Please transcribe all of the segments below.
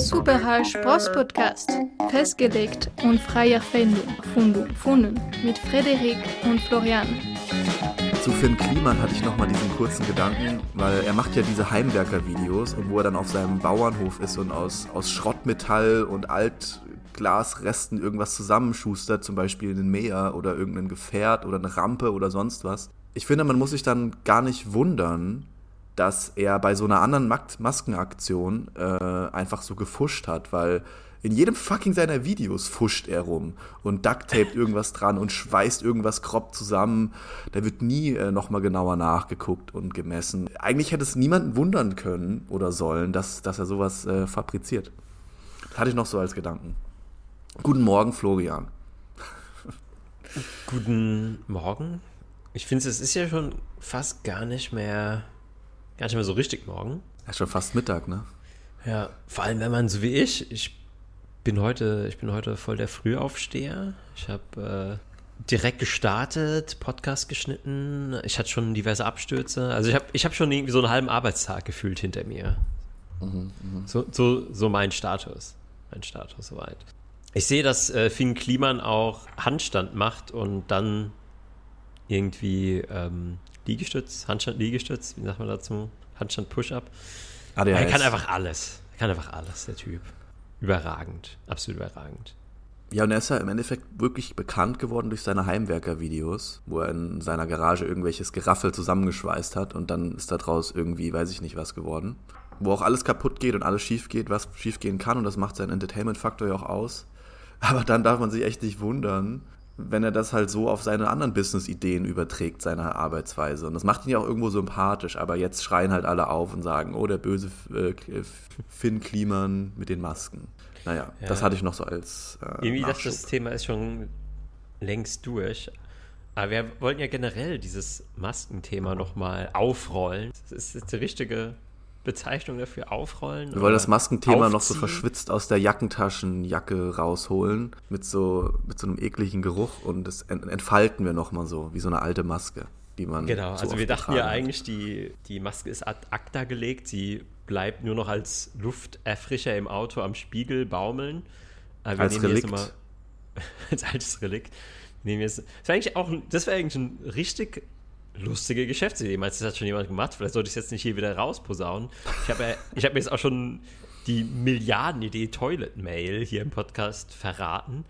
Super H Bros Podcast. Festgelegt und freie Erfindung. Fundung. Funden. Mit Frederik und Florian. Zu Finn Kliman hatte ich nochmal diesen kurzen Gedanken, weil er macht ja diese Heimwerker-Videos und wo er dann auf seinem Bauernhof ist und aus, aus Schrottmetall und Altglasresten irgendwas zusammenschustert, zum Beispiel einen Mäher oder irgendein Gefährt oder eine Rampe oder sonst was. Ich finde, man muss sich dann gar nicht wundern, dass er bei so einer anderen Maskenaktion äh, einfach so gefuscht hat, weil in jedem fucking seiner Videos fuscht er rum und ducktaped irgendwas dran und schweißt irgendwas grob zusammen. Da wird nie äh, nochmal genauer nachgeguckt und gemessen. Eigentlich hätte es niemanden wundern können oder sollen, dass, dass er sowas äh, fabriziert. Das hatte ich noch so als Gedanken. Guten Morgen, Florian. Guten Morgen. Ich finde, es ist ja schon fast gar nicht mehr gar nicht mehr so richtig morgen. Ja, schon fast Mittag, ne? Ja, vor allem wenn man so wie ich, ich bin heute, ich bin heute voll der Frühaufsteher. Ich habe äh, direkt gestartet, Podcast geschnitten. Ich hatte schon diverse Abstürze. Also ich habe ich hab schon irgendwie so einen halben Arbeitstag gefühlt hinter mir. Mhm, mh. so, so, so mein Status. Mein Status soweit. Ich sehe, dass äh, Finn Kliman auch Handstand macht und dann irgendwie ähm, Liegestütz, Handstand Liegestütz, wie sagt man dazu? Handstand Push-Up. Er kann einfach alles. Er kann einfach alles, der Typ. Überragend, absolut überragend. Ja, und er ist ja im Endeffekt wirklich bekannt geworden durch seine Heimwerker-Videos, wo er in seiner Garage irgendwelches Geraffel zusammengeschweißt hat und dann ist daraus irgendwie, weiß ich nicht, was geworden. Wo auch alles kaputt geht und alles schief geht, was schief gehen kann und das macht seinen Entertainment-Faktor ja auch aus. Aber dann darf man sich echt nicht wundern, wenn er das halt so auf seine anderen Business-Ideen überträgt, seine Arbeitsweise. Und das macht ihn ja auch irgendwo sympathisch, aber jetzt schreien halt alle auf und sagen, oh, der böse äh, Finn Kliman mit den Masken. Naja, ja. das hatte ich noch so als. Äh, Irgendwie dachte das Thema ist schon längst durch. Aber wir wollten ja generell dieses Maskenthema nochmal aufrollen. Das ist die richtige Bezeichnung dafür aufrollen? Wir wollen das Maskenthema aufziehen. noch so verschwitzt aus der Jackentaschenjacke rausholen mit so, mit so einem ekligen Geruch und das entfalten wir nochmal so, wie so eine alte Maske, die man. Genau, so also wir dachten ja eigentlich, die, die Maske ist ad acta gelegt, sie bleibt nur noch als Lufterfrischer im Auto am Spiegel baumeln. Aber als Relikt. Immer, als altes Relikt. Nehmen wir das wäre eigentlich auch das wäre eigentlich ein richtig lustige Geschäftsidee. Meinst du, das hat schon jemand gemacht? Vielleicht sollte ich es jetzt nicht hier wieder rausposaunen. Ich habe ja, hab mir jetzt auch schon die Milliardenidee Toilet Mail hier im Podcast verraten.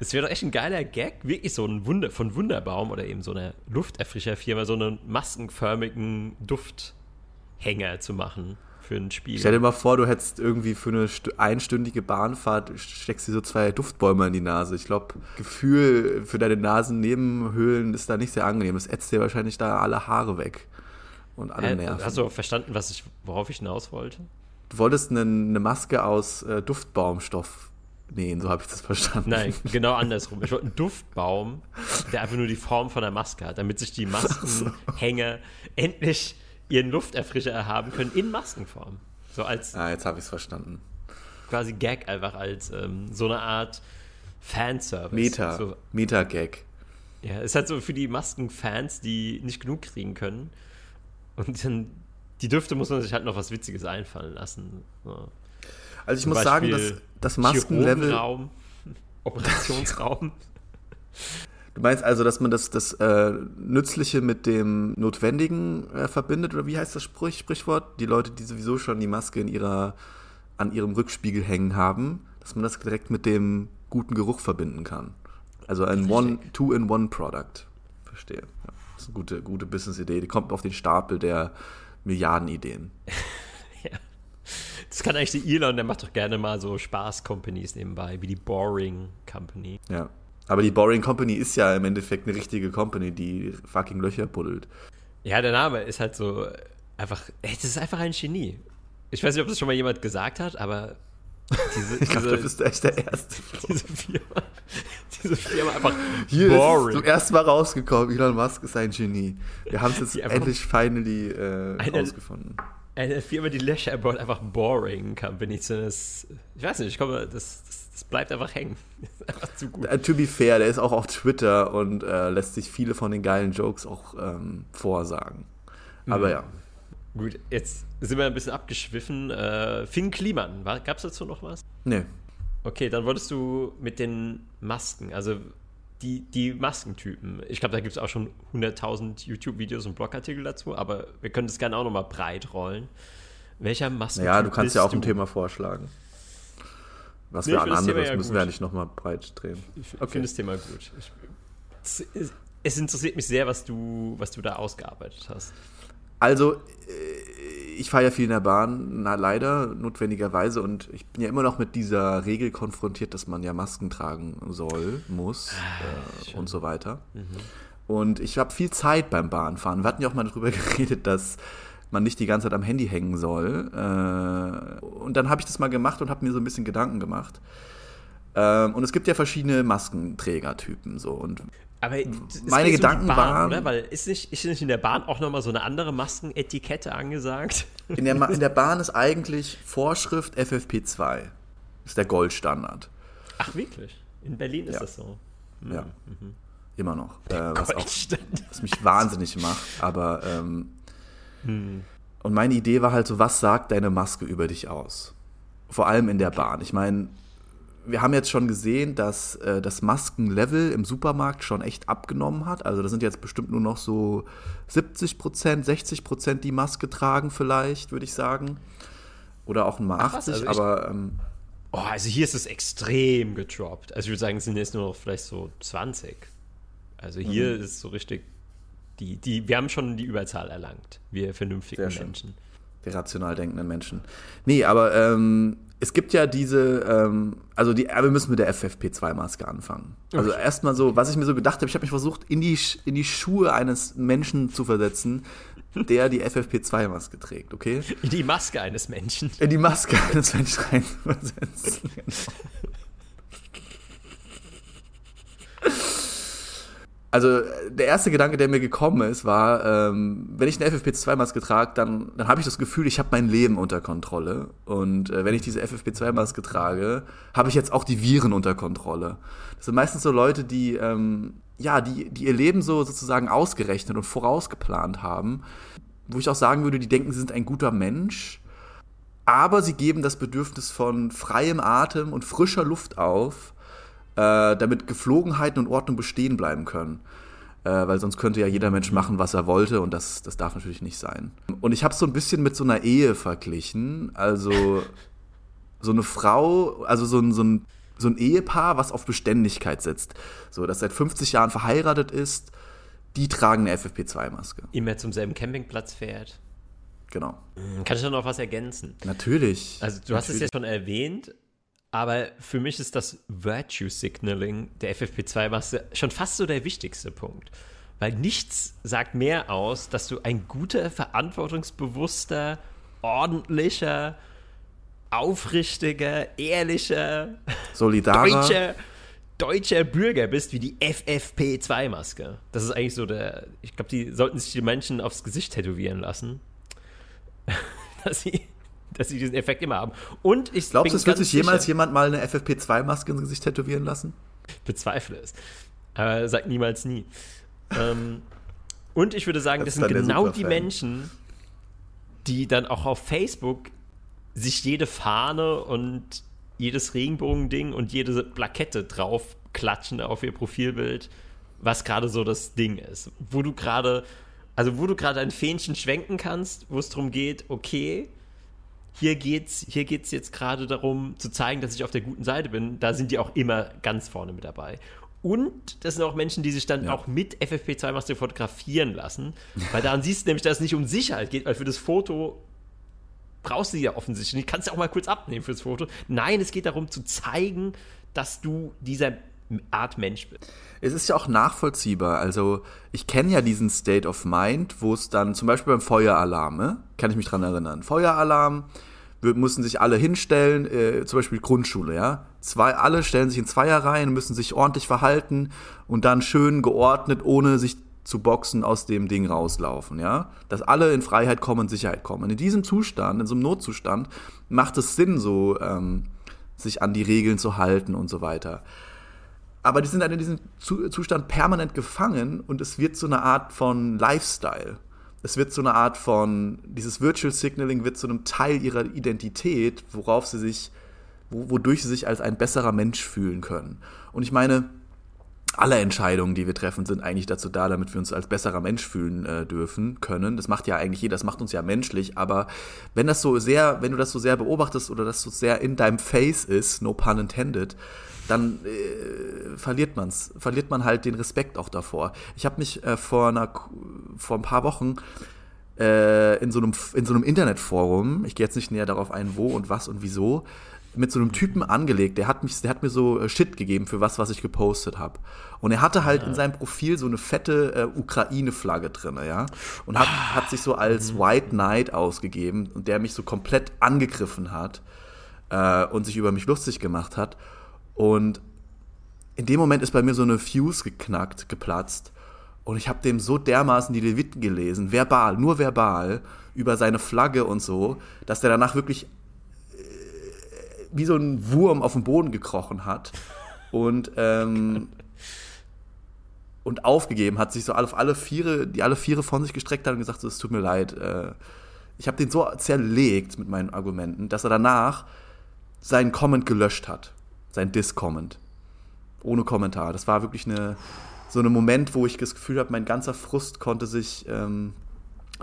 Es wäre doch echt ein geiler Gag, wirklich so ein Wunder von Wunderbaum oder eben so eine Lufterfrischerfirma, so einen maskenförmigen Dufthänger zu machen für ein Spiel. Stell dir mal vor, du hättest irgendwie für eine einstündige Bahnfahrt, steckst dir so zwei Duftbäume in die Nase. Ich glaube, Gefühl für deine Nasennebenhöhlen ist da nicht sehr angenehm. Das ätzt dir wahrscheinlich da alle Haare weg und alle äh, Nerven. Hast du verstanden, was ich, worauf ich hinaus wollte? Du wolltest eine, eine Maske aus äh, Duftbaumstoff nähen, so habe ich das verstanden. Nein, genau andersrum. Ich wollte einen Duftbaum, der einfach nur die Form von der Maske hat, damit sich die Maskenhänger so. endlich ihren Lufterfrischer haben können in Maskenform. So als. Ah, jetzt habe ich es verstanden. Quasi Gag einfach als ähm, so eine Art Fanservice. Meta. So, Meta-Gag. Ja, ist halt so für die Maskenfans, die nicht genug kriegen können. Und dann, die Düfte muss man sich halt noch was Witziges einfallen lassen. So. Also ich Zum muss Beispiel sagen, dass das Maskenlevel. Operationsraum. Du meinst also, dass man das, das äh, Nützliche mit dem Notwendigen äh, verbindet? Oder wie heißt das Sprich, Sprichwort? Die Leute, die sowieso schon die Maske in ihrer, an ihrem Rückspiegel hängen haben, dass man das direkt mit dem guten Geruch verbinden kann. Also ein One, Two-in-One-Product. Verstehe. Ja, das ist eine gute, gute Business-Idee. Die kommt auf den Stapel der Milliardenideen. ja. Das kann eigentlich der Elon, der macht doch gerne mal so Spaß-Companies nebenbei, wie die Boring Company. Ja. Aber die Boring Company ist ja im Endeffekt eine richtige Company, die fucking Löcher buddelt. Ja, der Name ist halt so einfach, ey, das ist einfach ein Genie. Ich weiß nicht, ob das schon mal jemand gesagt hat, aber diese, ich glaube, du bist echt der Erste. Diese Firma, diese Firma einfach Hier boring. ist zum ersten Mal rausgekommen, Elon Musk ist ein Genie. Wir haben es jetzt endlich finally äh, eine, rausgefunden. Eine Firma, die Löcher baut, einfach Boring Company. ich weiß nicht, ich glaube, das, das das bleibt einfach hängen. einfach zu gut. Uh, to be fair, der ist auch auf Twitter und äh, lässt sich viele von den geilen Jokes auch ähm, vorsagen. Aber mhm. ja. Gut, jetzt sind wir ein bisschen abgeschwiffen. Äh, Finn Kliman, gab es dazu noch was? Nee. Okay, dann wolltest du mit den Masken, also die, die Maskentypen. Ich glaube, da gibt es auch schon 100.000 YouTube-Videos und Blogartikel dazu, aber wir können das gerne auch nochmal breit rollen. Welcher Maskentyp Ja, du kannst ja auch ein Thema vorschlagen. Was nee, wir an anderes ja müssen gut. wir ja nicht nochmal breit drehen. Ich okay. finde das Thema gut. Ich, es, es, interessiert mich sehr, was du, was du da ausgearbeitet hast. Also, äh, ich fahre ja viel in der Bahn, na leider, notwendigerweise. Und ich bin ja immer noch mit dieser Regel konfrontiert, dass man ja Masken tragen soll, muss ah, äh, und so weiter. Mhm. Und ich habe viel Zeit beim Bahnfahren. Wir hatten ja auch mal darüber geredet, dass man nicht die ganze Zeit am Handy hängen soll. Äh, und dann habe ich das mal gemacht und habe mir so ein bisschen Gedanken gemacht. Ähm, und es gibt ja verschiedene Maskenträgertypen so und aber meine Gedanken Bahn, waren, oder? Weil ist nicht, ist nicht in der Bahn auch nochmal so eine andere Maskenetikette angesagt? In der, in der Bahn ist eigentlich Vorschrift FFP2. Ist der Goldstandard. Ach, wirklich? In Berlin ist ja. das so. Mhm. Ja. Mhm. Immer noch. Äh, was, auch, was, mich wahnsinnig macht. Aber ähm, hm. Und meine Idee war halt so, was sagt deine Maske über dich aus? Vor allem in der Bahn. Ich meine, wir haben jetzt schon gesehen, dass äh, das Maskenlevel im Supermarkt schon echt abgenommen hat. Also da sind jetzt bestimmt nur noch so 70 Prozent, 60 Prozent, die Maske tragen vielleicht, würde ich sagen. Oder auch mal 80, also aber... Ähm, oh, also hier ist es extrem gedroppt. Also ich würde sagen, es sind jetzt nur noch vielleicht so 20. Also hier mhm. ist so richtig die, die, wir haben schon die Überzahl erlangt, wir vernünftigen Menschen. Die rational denkenden Menschen. Nee, aber ähm, es gibt ja diese, ähm, also die, wir müssen mit der FFP2-Maske anfangen. Also okay. erstmal so, was ich mir so gedacht habe, ich habe mich versucht, in die, in die Schuhe eines Menschen zu versetzen, der die FFP2-Maske trägt, okay? In die Maske eines Menschen. In die Maske eines Menschen reinzuversetzen, genau. also der erste Gedanke, der mir gekommen ist, war, ähm, wenn ich eine FFP2-Maske trage, dann, dann habe ich das Gefühl, ich habe mein Leben unter Kontrolle. Und äh, wenn ich diese FFP2-Maske trage, habe ich jetzt auch die Viren unter Kontrolle. Das sind meistens so Leute, die, ähm, ja, die, die ihr Leben so sozusagen ausgerechnet und vorausgeplant haben, wo ich auch sagen würde, die denken, sie sind ein guter Mensch, aber sie geben das Bedürfnis von freiem Atem und frischer Luft auf, äh, damit Geflogenheiten und Ordnung bestehen bleiben können. Äh, weil sonst könnte ja jeder Mensch machen, was er wollte und das, das darf natürlich nicht sein. Und ich habe es so ein bisschen mit so einer Ehe verglichen. Also so eine Frau, also so ein, so ein, so ein Ehepaar, was auf Beständigkeit setzt. So, das seit 50 Jahren verheiratet ist, die tragen eine FFP2-Maske. Immer zum selben Campingplatz fährt. Genau. Kann ich da noch was ergänzen? Natürlich. Also du Natürlich. hast es ja schon erwähnt, aber für mich ist das Virtue Signaling der FFP2-Maske schon fast so der wichtigste Punkt. Weil nichts sagt mehr aus, dass du ein guter, verantwortungsbewusster, ordentlicher, aufrichtiger, ehrlicher, solidarer deutscher, deutscher Bürger bist wie die FFP2-Maske. Das ist eigentlich so der. Ich glaube, die sollten sich die Menschen aufs Gesicht tätowieren lassen. dass sie dass sie diesen Effekt immer haben. Und ich Glaubst du, es wird sich jemals jemand mal eine FFP2-Maske ins Gesicht tätowieren lassen? Ich bezweifle es. Aber sag niemals nie. ähm, und ich würde sagen, das, das sind genau die Menschen, die dann auch auf Facebook sich jede Fahne und jedes Regenbogending und jede Plakette drauf klatschen auf ihr Profilbild, was gerade so das Ding ist. Wo du gerade, also wo du gerade ein Fähnchen schwenken kannst, wo es darum geht, okay, hier geht's, hier geht's jetzt gerade darum, zu zeigen, dass ich auf der guten Seite bin. Da sind die auch immer ganz vorne mit dabei. Und das sind auch Menschen, die sich dann ja. auch mit FFP2-Maske fotografieren lassen. Weil daran siehst du nämlich, dass es nicht um Sicherheit geht, weil für das Foto brauchst du ja offensichtlich. Du kannst ja auch mal kurz abnehmen für das Foto. Nein, es geht darum zu zeigen, dass du dieser Art Mensch bist. Es ist ja auch nachvollziehbar. Also ich kenne ja diesen State of Mind, wo es dann zum Beispiel beim Feueralarm, ne? kann ich mich dran erinnern. Feueralarm, wir mussten sich alle hinstellen, äh, zum Beispiel Grundschule, ja. Zwei, alle stellen sich in Zweierreihen, müssen sich ordentlich verhalten und dann schön geordnet, ohne sich zu boxen, aus dem Ding rauslaufen, ja. Dass alle in Freiheit kommen, in Sicherheit kommen. Und in diesem Zustand, in so einem Notzustand, macht es Sinn, so ähm, sich an die Regeln zu halten und so weiter aber die sind dann in diesem Zustand permanent gefangen und es wird so eine Art von Lifestyle. Es wird so eine Art von, dieses Virtual Signaling wird zu einem Teil ihrer Identität, worauf sie sich, wodurch sie sich als ein besserer Mensch fühlen können. Und ich meine, alle Entscheidungen, die wir treffen, sind eigentlich dazu da, damit wir uns als besserer Mensch fühlen äh, dürfen, können. Das macht ja eigentlich jeder, das macht uns ja menschlich, aber wenn das so sehr, wenn du das so sehr beobachtest oder das so sehr in deinem Face ist, no pun intended, dann äh, verliert man's, verliert man halt den Respekt auch davor. Ich habe mich äh, vor einer, vor ein paar Wochen äh, in so einem in so einem Internetforum, ich gehe jetzt nicht näher darauf ein, wo und was und wieso, mit so einem Typen angelegt. Der hat, mich, der hat mir so äh, Shit gegeben für was, was ich gepostet habe. Und er hatte halt ja. in seinem Profil so eine fette äh, Ukraine-Flagge drin, ja. Und hat, ah. hat sich so als mhm. White Knight ausgegeben und der mich so komplett angegriffen hat äh, und sich über mich lustig gemacht hat. Und in dem Moment ist bei mir so eine Fuse geknackt, geplatzt. Und ich habe dem so dermaßen die Leviten gelesen, verbal, nur verbal, über seine Flagge und so, dass der danach wirklich wie so ein Wurm auf den Boden gekrochen hat und, ähm, und aufgegeben hat, sich so auf alle Viere, die alle Viere von sich gestreckt hat und gesagt, so, es tut mir leid. Äh, ich habe den so zerlegt mit meinen Argumenten, dass er danach seinen Comment gelöscht hat. Sein Dis-Comment. Ohne Kommentar. Das war wirklich eine, so ein Moment, wo ich das Gefühl habe, mein ganzer Frust konnte sich ähm,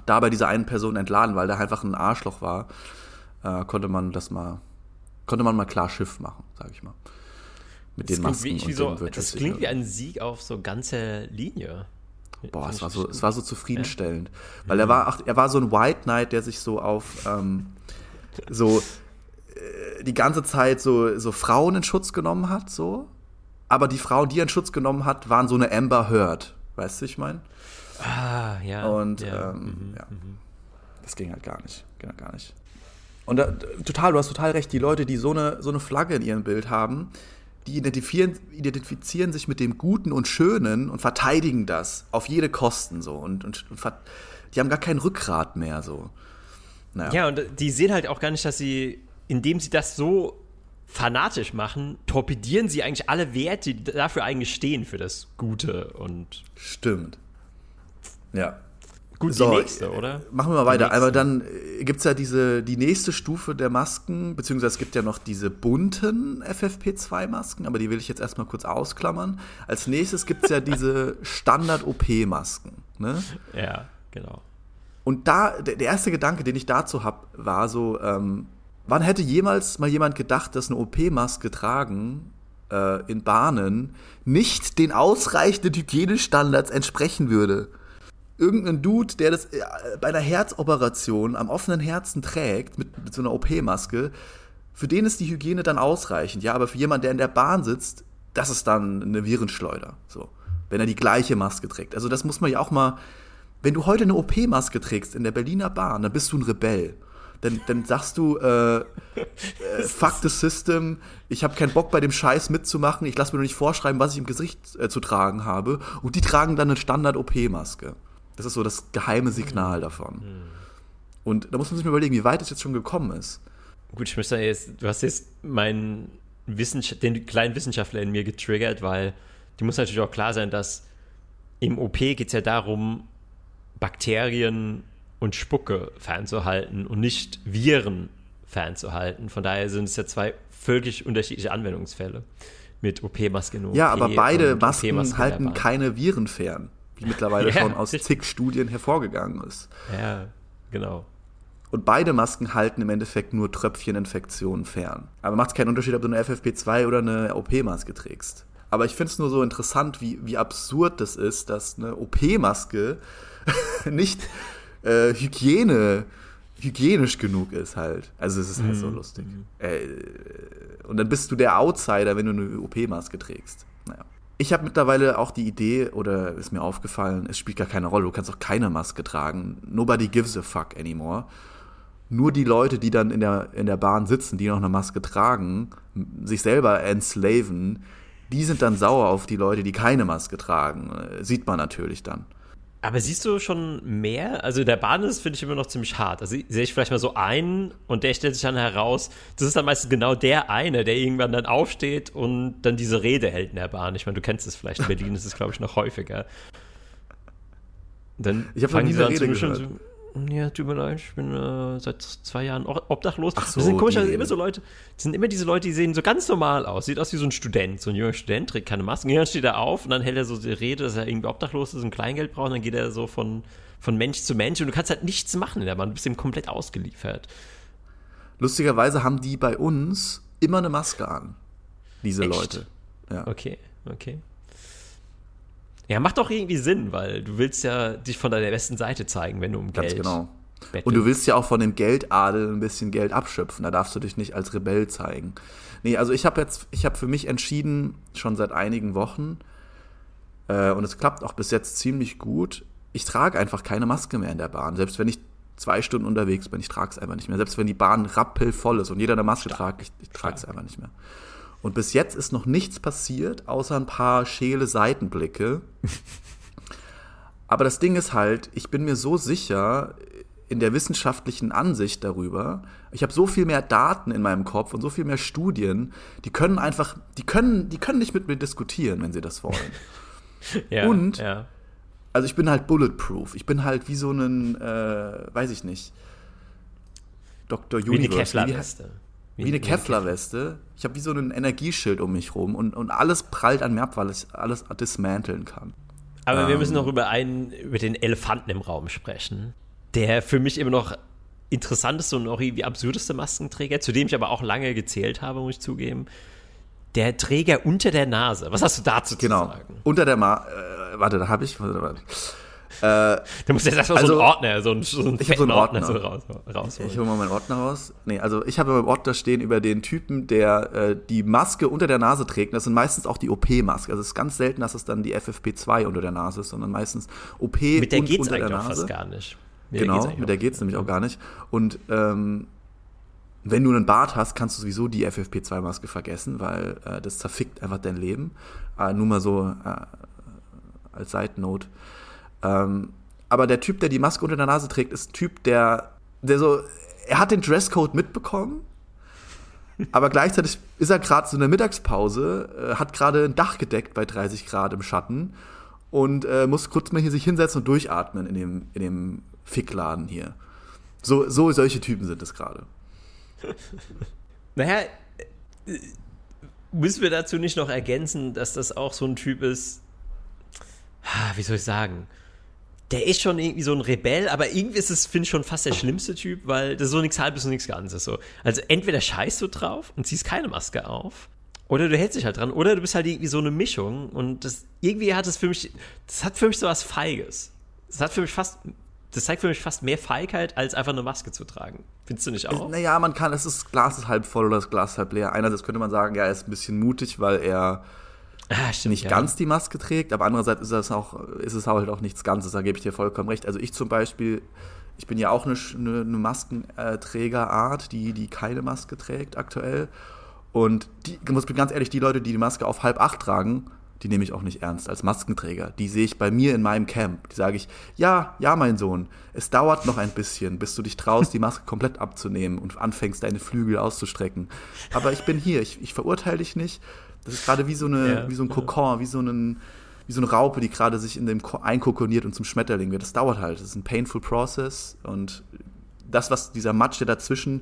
da bei dieser einen Person entladen, weil der einfach ein Arschloch war. Äh, konnte man das mal konnte man mal klar Schiff machen, sage ich mal. Mit das den Masken wie, und so, Das klingt wie ein Sieg auf so ganzer Linie. Boah, es war, so, es war so zufriedenstellend. Ja. Weil er war, er war so ein White Knight, der sich so auf ähm, so die ganze Zeit so, so Frauen in Schutz genommen hat, so. Aber die Frauen, die er in Schutz genommen hat, waren so eine Amber Heard. Weißt du, ich meine? Ah, ja. Und ja. Ähm, mhm, ja. Mhm. Das ging halt gar nicht. Ging halt gar nicht. Und da, total, du hast total recht, die Leute, die so eine, so eine Flagge in ihrem Bild haben, die identifizieren, identifizieren sich mit dem Guten und Schönen und verteidigen das auf jede Kosten so. Und, und, und die haben gar kein Rückgrat mehr so. Naja. Ja, und die sehen halt auch gar nicht, dass sie, indem sie das so fanatisch machen, torpedieren sie eigentlich alle Werte, die dafür eigentlich stehen, für das Gute und. Stimmt. Ja. Gut, so, die nächste, oder? Machen wir mal weiter. Aber dann äh, gibt es ja diese, die nächste Stufe der Masken, beziehungsweise es gibt ja noch diese bunten FFP2-Masken, aber die will ich jetzt erstmal kurz ausklammern. Als nächstes gibt es ja diese Standard-OP-Masken. Ne? Ja, genau. Und da, der erste Gedanke, den ich dazu habe, war so, ähm, wann hätte jemals mal jemand gedacht, dass eine OP-Maske tragen äh, in Bahnen nicht den ausreichenden Hygienestandards entsprechen würde? irgendein Dude, der das äh, bei einer Herzoperation am offenen Herzen trägt, mit, mit so einer OP-Maske, für den ist die Hygiene dann ausreichend. Ja, aber für jemanden, der in der Bahn sitzt, das ist dann eine Virenschleuder. So, wenn er die gleiche Maske trägt. Also das muss man ja auch mal. Wenn du heute eine OP-Maske trägst in der Berliner Bahn, dann bist du ein Rebell. Dann, dann sagst du, äh, äh, fuck the system, ich habe keinen Bock bei dem Scheiß mitzumachen, ich lasse mir nur nicht vorschreiben, was ich im Gesicht äh, zu tragen habe. Und die tragen dann eine Standard-OP-Maske. Das ist so das geheime Signal mhm. davon. Mhm. Und da muss man sich mal überlegen, wie weit es jetzt schon gekommen ist. Gut, ich möchte jetzt, du hast jetzt meinen Wissenschaft, den kleinen Wissenschaftler in mir getriggert, weil die muss natürlich auch klar sein, dass im OP geht es ja darum, Bakterien und Spucke fernzuhalten und nicht Viren fernzuhalten. Von daher sind es ja zwei völlig unterschiedliche Anwendungsfälle mit OP-Maske und OP. Ja, aber beide Masken halten keine Viren fern wie mittlerweile ja, schon aus zig Studien hervorgegangen ist. Ja, genau. Und beide Masken halten im Endeffekt nur Tröpfcheninfektionen fern. Aber macht keinen Unterschied, ob du eine FFP2 oder eine OP-Maske trägst. Aber ich finde es nur so interessant, wie, wie absurd das ist, dass eine OP-Maske nicht äh, Hygiene, hygienisch genug ist halt. Also es ist halt mhm. so lustig. Mhm. Äh, und dann bist du der Outsider, wenn du eine OP-Maske trägst. Naja. Ich habe mittlerweile auch die Idee, oder ist mir aufgefallen, es spielt gar keine Rolle, du kannst auch keine Maske tragen. Nobody gives a fuck anymore. Nur die Leute, die dann in der, in der Bahn sitzen, die noch eine Maske tragen, sich selber enslaven, die sind dann sauer auf die Leute, die keine Maske tragen. Sieht man natürlich dann. Aber siehst du schon mehr? Also der Bahn ist, finde ich, immer noch ziemlich hart. Also sehe ich vielleicht mal so einen und der stellt sich dann heraus, das ist dann meistens genau der eine, der irgendwann dann aufsteht und dann diese Rede hält in der Bahn. Ich meine, du kennst es vielleicht, in Berlin ist es, glaube ich, noch häufiger. Dann Ich hab noch nie eine Rede schon gehört. so, ja, tut mir leid, ich bin äh, seit zwei Jahren obdachlos. Ach so, das sind komisch, die- immer so Leute, das sind immer diese Leute, die sehen so ganz normal aus. Sieht aus wie so ein Student, so ein junger Student, trägt keine Maske. Und dann steht er auf und dann hält er so die Rede, dass er irgendwie obdachlos ist und Kleingeld braucht. Und dann geht er so von, von Mensch zu Mensch und du kannst halt nichts machen in der Bahn. Du bist ihm komplett ausgeliefert. Lustigerweise haben die bei uns immer eine Maske an. Diese Echt? Leute. Ja. Okay, okay. Ja, macht doch irgendwie Sinn, weil du willst ja dich von deiner besten Seite zeigen, wenn du um Ganz Geld genau. bettelst. Und du willst ja auch von dem Geldadel ein bisschen Geld abschöpfen. Da darfst du dich nicht als Rebell zeigen. Nee, also ich habe jetzt, ich habe für mich entschieden, schon seit einigen Wochen, äh, und es klappt auch bis jetzt ziemlich gut, ich trage einfach keine Maske mehr in der Bahn. Selbst wenn ich zwei Stunden unterwegs bin, ich trage es einfach nicht mehr. Selbst wenn die Bahn rappelvoll ist und jeder eine Maske tragt, ich, ich trage es einfach nicht mehr. Und bis jetzt ist noch nichts passiert, außer ein paar schäle Seitenblicke. Aber das Ding ist halt, ich bin mir so sicher in der wissenschaftlichen Ansicht darüber, ich habe so viel mehr Daten in meinem Kopf und so viel mehr Studien, die können einfach, die können, die können nicht mit mir diskutieren, wenn sie das wollen. ja, und- ja. Also ich bin halt bulletproof. Ich bin halt wie so ein, äh, weiß ich nicht, Dr. Wie Universe. Kevlar-Weste. Wie eine Kevlar-Weste. Ich habe wie so ein Energieschild um mich rum und, und alles prallt an mir ab, weil ich alles dismanteln kann. Aber wir Ähm. müssen noch über einen, über den Elefanten im Raum sprechen, der für mich immer noch interessanteste und auch irgendwie absurdeste Maskenträger, zu dem ich aber auch lange gezählt habe, muss ich zugeben. Der Träger unter der Nase. Was hast du dazu Genau. zu sagen? Unter der Ma äh, warte, da habe ich. Warte, warte. Du musst jetzt erstmal so Also, einen Ordner, so einen, so einen ich so einen Ordner, Ordner. so raus, rausholen. Ich hole mal meinen Ordner raus. Nee, also ich habe in meinem Ordner stehen über den Typen, der äh, die Maske unter der Nase trägt. Das sind meistens auch die OP-Maske. Also es ist ganz selten, dass es dann die FFP2 unter der Nase ist, sondern meistens OP Mit der und geht's unter der eigentlich auch Nase. fast gar nicht. Mit genau, eigentlich mit der auch- geht's nämlich auch gar nicht. Und ähm, wenn du einen Bart hast, kannst du sowieso die FFP2-Maske vergessen, weil äh, das zerfickt einfach dein Leben. Äh, nur mal so äh, als Side Note. Ähm, aber der Typ, der die Maske unter der Nase trägt, ist ein Typ, der, der so, er hat den Dresscode mitbekommen, aber gleichzeitig ist er gerade so in der Mittagspause, äh, hat gerade ein Dach gedeckt bei 30 Grad im Schatten und äh, muss kurz mal hier sich hinsetzen und durchatmen in dem, in dem Fickladen hier. So, so solche Typen sind es gerade. Naja, äh, müssen wir dazu nicht noch ergänzen, dass das auch so ein Typ ist, ah, wie soll ich sagen, der ist schon irgendwie so ein Rebell, aber irgendwie ist es, finde ich, schon fast der schlimmste Typ, weil das ist so nichts Halbes und nichts Ganzes. So. Also entweder scheißt du drauf und ziehst keine Maske auf, oder du hältst dich halt dran, oder du bist halt irgendwie so eine Mischung und das, irgendwie hat es für mich, das hat für mich so was Feiges. Das hat für mich fast, das zeigt für mich fast mehr Feigheit, als einfach eine Maske zu tragen. Findest du nicht auch? Naja, man kann, es ist, Glas ist halb voll oder das Glas halb leer. Einerseits könnte man sagen, ja, er ist ein bisschen mutig, weil er Ah, stimmt, nicht ja. ganz die Maske trägt, aber andererseits ist es auch, ist es halt auch nichts Ganzes, da gebe ich dir vollkommen recht. Also ich zum Beispiel, ich bin ja auch eine, eine, eine Maskenträgerart, die, die keine Maske trägt aktuell. Und die, ich muss ganz ehrlich, die Leute, die die Maske auf halb acht tragen, die nehme ich auch nicht ernst als Maskenträger. Die sehe ich bei mir in meinem Camp. Die sage ich, ja, ja, mein Sohn, es dauert noch ein bisschen, bis du dich traust, die Maske komplett abzunehmen und anfängst, deine Flügel auszustrecken. Aber ich bin hier, ich, ich verurteile dich nicht. Das ist gerade wie so, eine, Ja, wie so ein. Kokon, wie so, einen, wie so eine Raupe, die gerade sich in dem Ko- einkokoniert und zum Schmetterling wird. Das dauert halt. Das ist ein painful process. Und das, was dieser Matsch, der dazwischen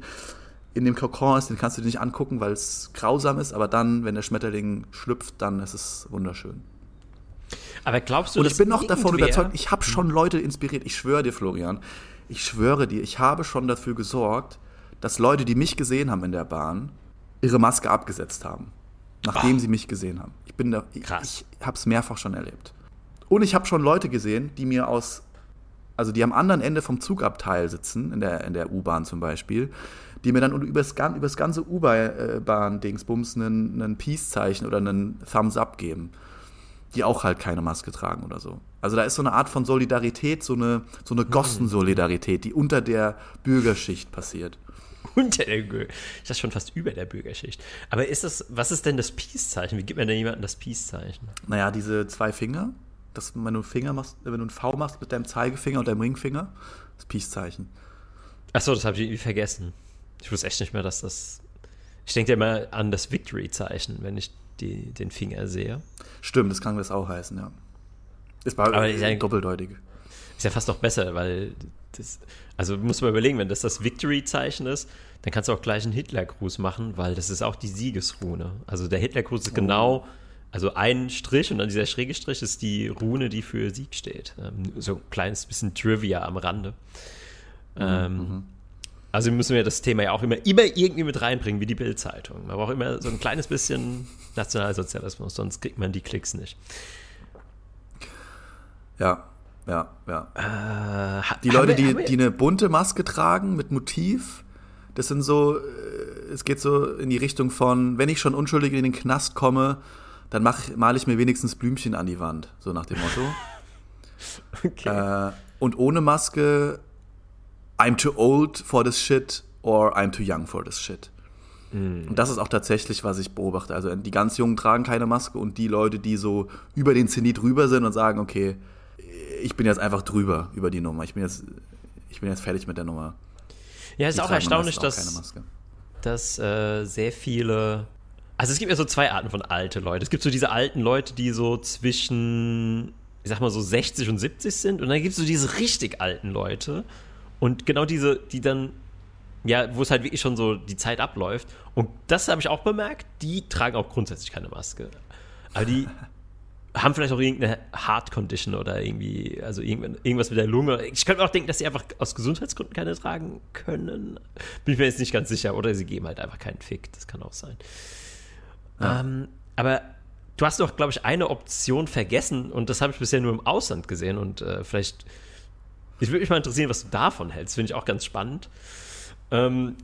in dem Kokon ist, den kannst du dir nicht angucken, weil es grausam ist. Aber dann, wenn der Schmetterling schlüpft, dann ist es wunderschön. Aber glaubst du, Und ich bin noch davon überzeugt, ich habe schon Leute inspiriert. Ich schwöre dir, Florian, ich schwöre dir, ich habe schon dafür gesorgt, dass Leute, die mich gesehen haben in der Bahn, ihre Maske abgesetzt haben, nachdem Ah. sie mich gesehen haben. Ich bin da, ich, Krass. ich habe es mehrfach schon erlebt. Und ich habe schon Leute gesehen, die mir aus, also die am anderen Ende vom Zugabteil sitzen, in der, in der U-Bahn zum Beispiel, die mir dann übers, übers ganze U-Bahn-Dingsbums einen, einen Peace-Zeichen oder einen Thumbs-Up geben die auch halt keine Maske tragen oder so. Also da ist so eine Art von Solidarität, so eine, so eine Gossensolidarität, die unter der Bürgerschicht passiert. Unter der Bürger. Ich dachte schon fast über der Bürgerschicht. Aber ist das, was ist denn das Peace-Zeichen? Wie gibt man denn jemandem das Peace-Zeichen? Naja, diese zwei Finger, das, wenn du Finger machst, wenn du einen V machst mit deinem Zeigefinger und deinem Ringfinger, das Peace-Zeichen. Achso, das habe ich irgendwie vergessen. Ich wusste echt nicht mehr, dass das. Ich denke immer an das Victory-Zeichen, wenn ich die, den Finger sehe. Stimmt, das kann das auch heißen, ja. Ist bei Aber äh, denke- doppeldeutig. Ist ja fast noch besser, weil das, also muss man überlegen, wenn das das Victory-Zeichen ist, dann kannst du auch gleich einen Hitlergruß machen, weil das ist auch die Siegesrune. Also der Hitlergruß ist oh. genau, also ein Strich und dann dieser schräge Strich ist die Rune, die für Sieg steht. Ähm, so ein kleines bisschen Trivia am Rande. Mhm. Ähm, mhm. Also müssen wir das Thema ja auch immer, immer irgendwie mit reinbringen, wie die Bild-Zeitung. Man braucht immer so ein kleines bisschen Nationalsozialismus, sonst kriegt man die Klicks nicht. Ja, ja, ja. Äh, die Leute, wir, die, die eine bunte Maske tragen mit Motiv, das sind so, äh, es geht so in die Richtung von, wenn ich schon unschuldig in den Knast komme, dann male ich mir wenigstens Blümchen an die Wand, so nach dem Motto. okay. Äh, und ohne Maske I'm too old for this shit or I'm too young for this shit. Mm. Und das ist auch tatsächlich, was ich beobachte. Also die ganz Jungen tragen keine Maske und die Leute, die so über den Zenit drüber sind und sagen, okay, ich bin jetzt einfach drüber über die Nummer. Ich bin jetzt, ich bin jetzt fertig mit der Nummer. Ja, es ist auch erstaunlich, auch dass, dass äh, sehr viele. Also es gibt ja so zwei Arten von alte Leute. Es gibt so diese alten Leute, die so zwischen, ich sag mal so 60 und 70 sind. Und dann gibt es so diese richtig alten Leute, und genau diese, die dann, ja, wo es halt wirklich schon so die Zeit abläuft. Und das habe ich auch bemerkt, die tragen auch grundsätzlich keine Maske. Aber die haben vielleicht auch irgendeine Heart Condition oder irgendwie, also irgendwas mit der Lunge. Ich könnte auch denken, dass sie einfach aus Gesundheitsgründen keine tragen können. Bin ich mir jetzt nicht ganz sicher. Oder sie geben halt einfach keinen Fick. Das kann auch sein. Ja. Ähm, aber du hast doch, glaube ich, eine Option vergessen und das habe ich bisher nur im Ausland gesehen und äh, vielleicht ich würde mich mal interessieren, was du davon hältst. Finde ich auch ganz spannend. Ähm,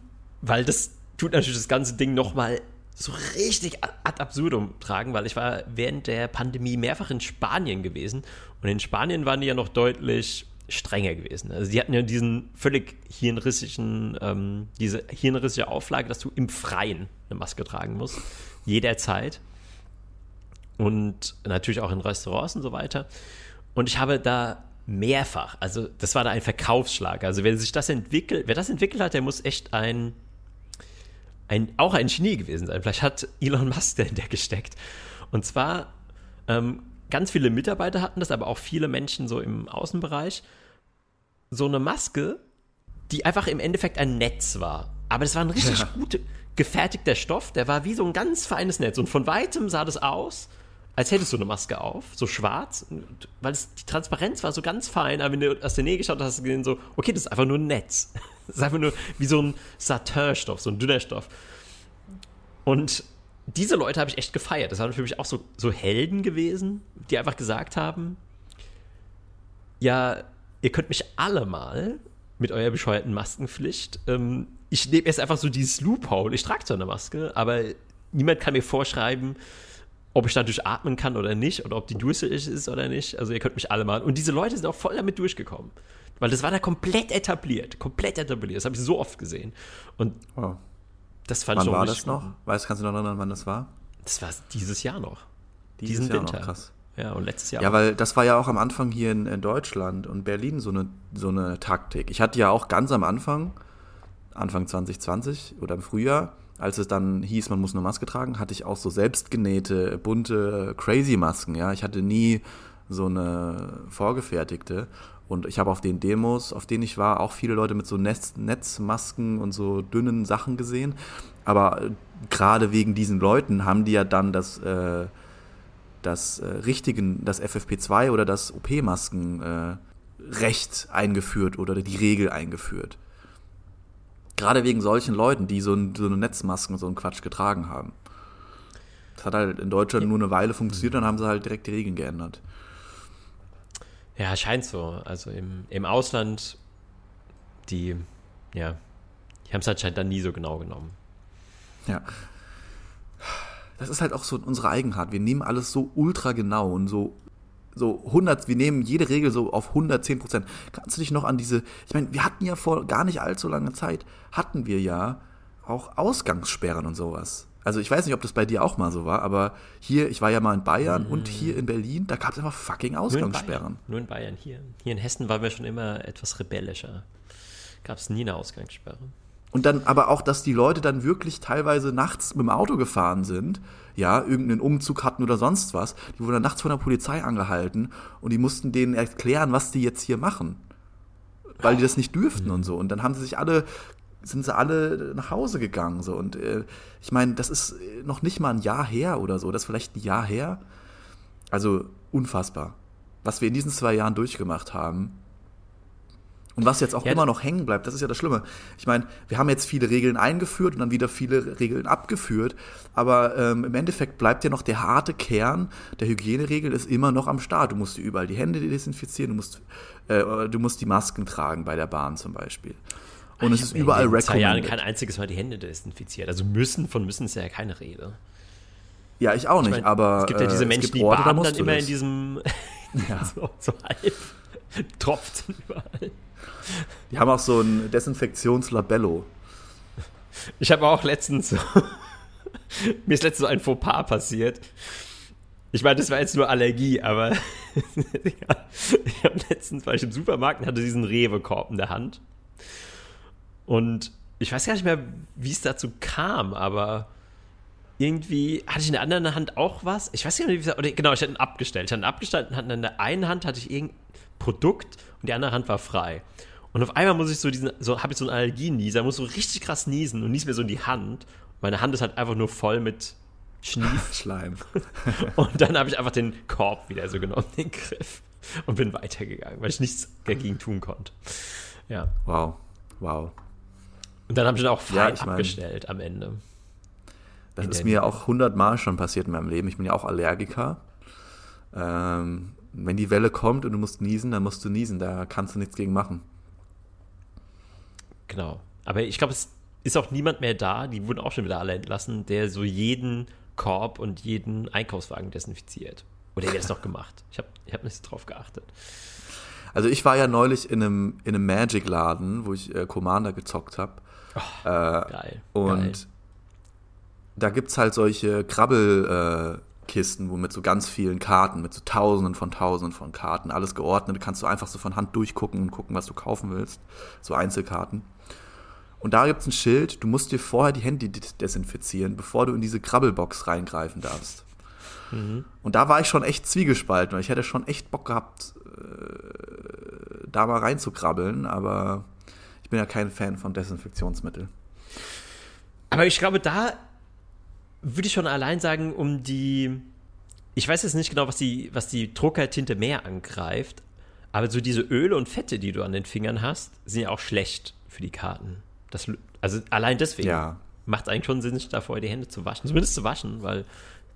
weil das tut natürlich das ganze Ding nochmal so richtig ad absurdum tragen, weil ich war während der Pandemie mehrfach in Spanien gewesen und in Spanien waren die ja noch deutlich strenger gewesen. Also die hatten ja diesen völlig hirnrissischen, ähm, diese hirnrissige Auflage, dass du im Freien eine Maske tragen musst, jederzeit und natürlich auch in Restaurants und so weiter. Und ich habe da mehrfach. Also das war da ein Verkaufsschlag. Also wer sich das entwickelt, wer das entwickelt hat, der muss echt ein, ein auch ein Genie gewesen sein. Vielleicht hat Elon Musk dahinter gesteckt. Und zwar ähm, ganz viele Mitarbeiter hatten das, aber auch viele Menschen so im Außenbereich. So eine Maske, die einfach im Endeffekt ein Netz war. Aber das war ein richtig ja. gut gefertigter Stoff. Der war wie so ein ganz feines Netz. Und von weitem sah das aus als hättest du eine Maske auf, so schwarz, weil es, die Transparenz war so ganz fein, aber wenn du aus der Nähe geschaut hast, hast du gesehen so, okay, das ist einfach nur ein Netz. Das ist einfach nur wie so ein Satinstoff, so ein dünner Stoff. Und diese Leute habe ich echt gefeiert. Das waren für mich auch so, so Helden gewesen, die einfach gesagt haben, ja, ihr könnt mich alle mal mit eurer bescheuerten Maskenpflicht, ähm, ich nehme jetzt einfach so dieses Loophole, ich trage zwar eine Maske, aber niemand kann mir vorschreiben, ob ich dadurch atmen kann oder nicht oder ob die durstig ist oder nicht. Also ihr könnt mich alle mal. Und diese Leute sind auch voll damit durchgekommen. Weil das war da komplett etabliert. Komplett etabliert. Das habe ich so oft gesehen. Und oh. das fand wann ich war das noch? Weißt kannst du noch erinnern, wann das war? Das war dieses Jahr noch. Dieses Diesen Jahr Winter. Noch, krass. Ja, und letztes Jahr. Ja, auch. weil das war ja auch am Anfang hier in, in, Deutschland und Berlin so eine, so eine Taktik. Ich hatte ja auch ganz am Anfang, Anfang 2020 oder im Frühjahr, als es dann hieß, man muss eine Maske tragen, hatte ich auch so selbstgenähte, bunte Crazy-Masken. Ja, ich hatte nie so eine vorgefertigte. Und ich habe auf den Demos, auf denen ich war, auch viele Leute mit so Netz Netzmasken und so dünnen Sachen gesehen. Aber äh, gerade wegen diesen Leuten haben die ja dann das, äh, das äh, richtigen, das FFP2 oder das OP-Masken-Recht äh, eingeführt oder die Regel eingeführt. Gerade wegen solchen Leuten, die so, ein, so eine Netzmasken und so einen Quatsch getragen haben. Das hat halt in Deutschland nur eine Weile funktioniert, dann haben sie halt direkt die Regeln geändert. Ja, scheint so. Also im, im Ausland, die, ja, die haben es scheint dann nie so genau genommen. Ja. Das ist halt auch so unsere Eigenart. Wir nehmen alles so ultra genau und so so 100, wir nehmen jede Regel so auf 110 Prozent. Kannst du dich noch an diese, ich meine, wir hatten ja vor gar nicht allzu langer Zeit, hatten wir ja auch Ausgangssperren und sowas. Also ich weiß nicht, ob das bei dir auch mal so war, aber hier, ich war ja mal in Bayern mhm. und hier in Berlin, da gab es einfach fucking Ausgangssperren. Nur in, Bayern. Nur in Bayern. Hier, hier in Hessen waren wir schon immer etwas rebellischer. Gab es nie eine Ausgangssperre. Und dann aber auch, dass die Leute dann wirklich teilweise nachts mit dem Auto gefahren sind, ja, irgendeinen Umzug hatten oder sonst was. Die wurden dann nachts von der Polizei angehalten und die mussten denen erklären, was die jetzt hier machen. Weil die das nicht dürften und so. Und dann haben sie sich alle, sind sie alle nach Hause gegangen. So. Und äh, ich meine, das ist noch nicht mal ein Jahr her oder so. Das ist vielleicht ein Jahr her. Also unfassbar. Was wir in diesen zwei Jahren durchgemacht haben. Und was jetzt auch ja, immer noch hängen bleibt, das ist ja das Schlimme. Ich meine, wir haben jetzt viele Regeln eingeführt und dann wieder viele Regeln abgeführt, aber ähm, im Endeffekt bleibt ja noch der harte Kern der Hygieneregeln ist immer noch am Start. Du musst überall die Hände desinfizieren, du musst, äh, du musst die Masken tragen bei der Bahn zum Beispiel. Und ich es ist überall recommended. zwei Jahren kein einziges Mal die Hände desinfiziert. Also müssen, von müssen ist ja keine Rede. Ja, ich auch nicht, ich mein, aber. Es gibt ja diese äh, Menschen, die Orte, baden da dann immer das. in diesem. Ja. so, so halb tropft überall. Die haben auch so ein Desinfektionslabello. Ich habe auch letztens mir ist letztens so ein Fauxpas passiert. Ich meine, das war jetzt nur Allergie, aber ich habe letztens, war ich im Supermarkt und hatte diesen Rewe-Korb in der Hand. Und ich weiß gar nicht mehr, wie es dazu kam, aber irgendwie hatte ich in der anderen Hand auch was. Ich weiß gar nicht, wie es oder genau, ich hatte ihn abgestellt. Ich hatte ihn abgestellt und in der einen Hand hatte ich irgendein Produkt und die andere Hand war frei. Und auf einmal muss ich so diesen, so habe ich so einen Allergienieser, muss so richtig krass niesen und nies mir so in die Hand. Meine Hand ist halt einfach nur voll mit Schnief. Schleim. und dann habe ich einfach den Korb wieder so genommen, den Griff. Und bin weitergegangen, weil ich nichts dagegen tun konnte. Ja. Wow. Wow. Und dann habe ich dann auch fein ja, abgestellt mein, am Ende. Das ist mir auch hundertmal schon passiert in meinem Leben. Ich bin ja auch Allergiker. Ähm, wenn die Welle kommt und du musst niesen, dann musst du niesen. Da kannst du nichts gegen machen. Genau. Aber ich glaube, es ist auch niemand mehr da, die wurden auch schon wieder alle entlassen, der so jeden Korb und jeden Einkaufswagen desinfiziert. Oder der ist noch gemacht. Ich habe ich hab nicht drauf geachtet. Also ich war ja neulich in einem, in einem Magic-Laden, wo ich äh, Commander gezockt habe. Oh, äh, geil. Und geil. da gibt es halt solche Krabbelkisten, äh, wo mit so ganz vielen Karten, mit so tausenden von tausenden von Karten, alles geordnet, kannst du einfach so von Hand durchgucken und gucken, was du kaufen willst. So Einzelkarten. Und da gibt es ein Schild, du musst dir vorher die Hände desinfizieren, bevor du in diese Krabbelbox reingreifen darfst. Mhm. Und da war ich schon echt zwiegespalten, weil ich hätte schon echt Bock gehabt, äh, da mal reinzukrabbeln, aber bin ja kein Fan von Desinfektionsmitteln. Aber ich glaube, da würde ich schon allein sagen, um die. Ich weiß jetzt nicht genau, was die, was die Druckertinte mehr angreift, aber so diese Öle und Fette, die du an den Fingern hast, sind ja auch schlecht für die Karten. Das, also allein deswegen ja. macht es eigentlich schon Sinn, sich da vorher die Hände zu waschen. Zumindest zu waschen, weil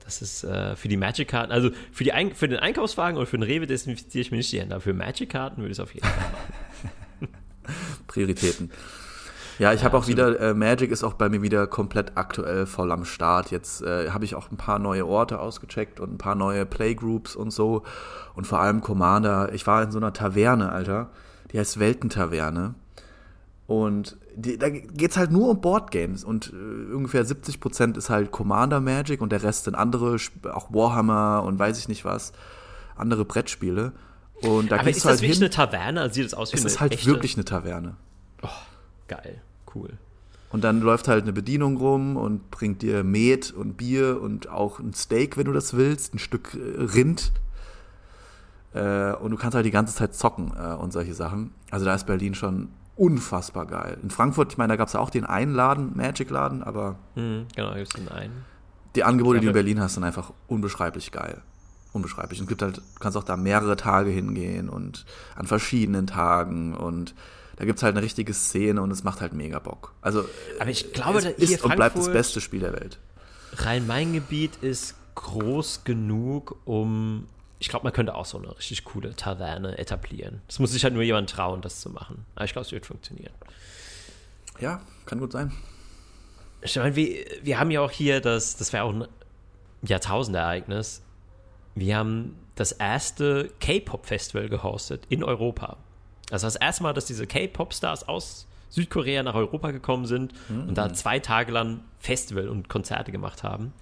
das ist äh, für die Magic-Karten, also für, die für den Einkaufswagen oder für den Rewe desinfiziere ich mir nicht die Hände, aber für Magic-Karten würde ich es auf jeden Fall machen. Prioritäten. Ja, ich habe auch wieder, äh, Magic ist auch bei mir wieder komplett aktuell voll am Start. Jetzt äh, habe ich auch ein paar neue Orte ausgecheckt und ein paar neue Playgroups und so. Und vor allem Commander. Ich war in so einer Taverne, Alter. Die heißt Weltentaverne. Und die, da geht es halt nur um Boardgames und äh, ungefähr 70% ist halt Commander Magic und der Rest sind andere, auch Warhammer und weiß ich nicht was, andere Brettspiele. Und da Aber ist das halt wirklich hin, eine Taverne? Also sieht das aus wie es eine ist halt echte? wirklich eine Taverne. Oh, geil, cool. Und dann läuft halt eine Bedienung rum und bringt dir Met und Bier und auch ein Steak, wenn du das willst, ein Stück äh, Rind. Äh, und du kannst halt die ganze Zeit zocken äh, und solche Sachen. Also da ist Berlin schon unfassbar geil. In Frankfurt, ich meine, da gab es ja auch den einen Laden, Magic-Laden, aber. Mhm, genau, gibt es den einen. Die Angebote, die du in Berlin hast, sind einfach unbeschreiblich geil. Unbeschreiblich. Und es gibt halt, du kannst auch da mehrere Tage hingehen und an verschiedenen Tagen und da gibt es halt eine richtige Szene und es macht halt mega Bock. Also, aber ich glaube, es ist und bleibt das beste Spiel der Welt. Rhein-Main-Gebiet ist groß genug, um ich glaube, man könnte auch so eine richtig coole Taverne etablieren. Es muss sich halt nur jemand trauen, das zu machen. Aber ich glaube, es wird funktionieren. Ja, kann gut sein. Ich meine, wir, wir haben ja auch hier das, das wäre auch ein Jahrtausendereignis. Wir haben das erste K-Pop-Festival gehostet in Europa. Also das erste Mal, dass diese K-Pop-Stars aus Südkorea nach Europa gekommen sind mhm. und da zwei Tage lang Festival und Konzerte gemacht haben.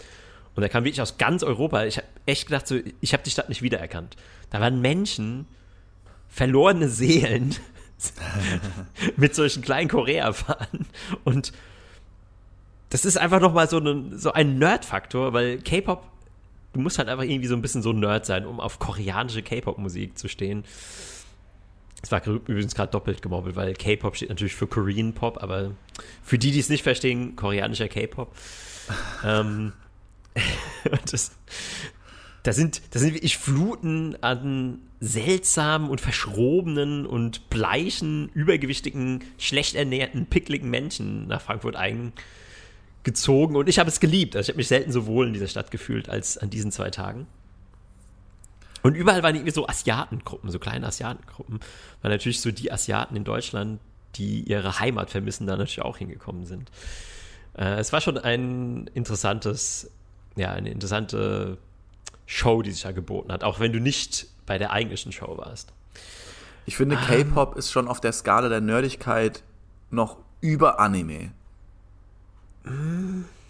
Und er kam wirklich aus ganz Europa. Ich habe echt gedacht, so, ich habe die Stadt nicht wiedererkannt. Da waren Menschen, verlorene Seelen, mit solchen kleinen Korea-Fahnen. Und das ist einfach nochmal so, ein, so ein Nerd-Faktor, weil K-Pop, du musst halt einfach irgendwie so ein bisschen so ein Nerd sein, um auf koreanische K-Pop-Musik zu stehen. Es war übrigens gerade doppelt gemobbelt, weil K-Pop steht natürlich für Korean Pop, aber für die, die es nicht verstehen, koreanischer K-Pop. ähm, das, da sind, da sind wirklich Fluten an seltsamen und verschrobenen und bleichen, übergewichtigen, schlecht ernährten, pickligen Menschen nach Frankfurt eingezogen. Und ich habe es geliebt. Also ich habe mich selten so wohl in dieser Stadt gefühlt als an diesen zwei Tagen. Und überall waren irgendwie so Asiatengruppen, so kleine Asiatengruppen, weil natürlich so die Asiaten in Deutschland, die ihre Heimat vermissen, da natürlich auch hingekommen sind. Äh, es war schon ein interessantes, ja, eine interessante Show, die sich da geboten hat, auch wenn du nicht bei der eigentlichen Show warst. Ich finde, ah. K-Pop ist schon auf der Skala der Nerdigkeit noch über Anime.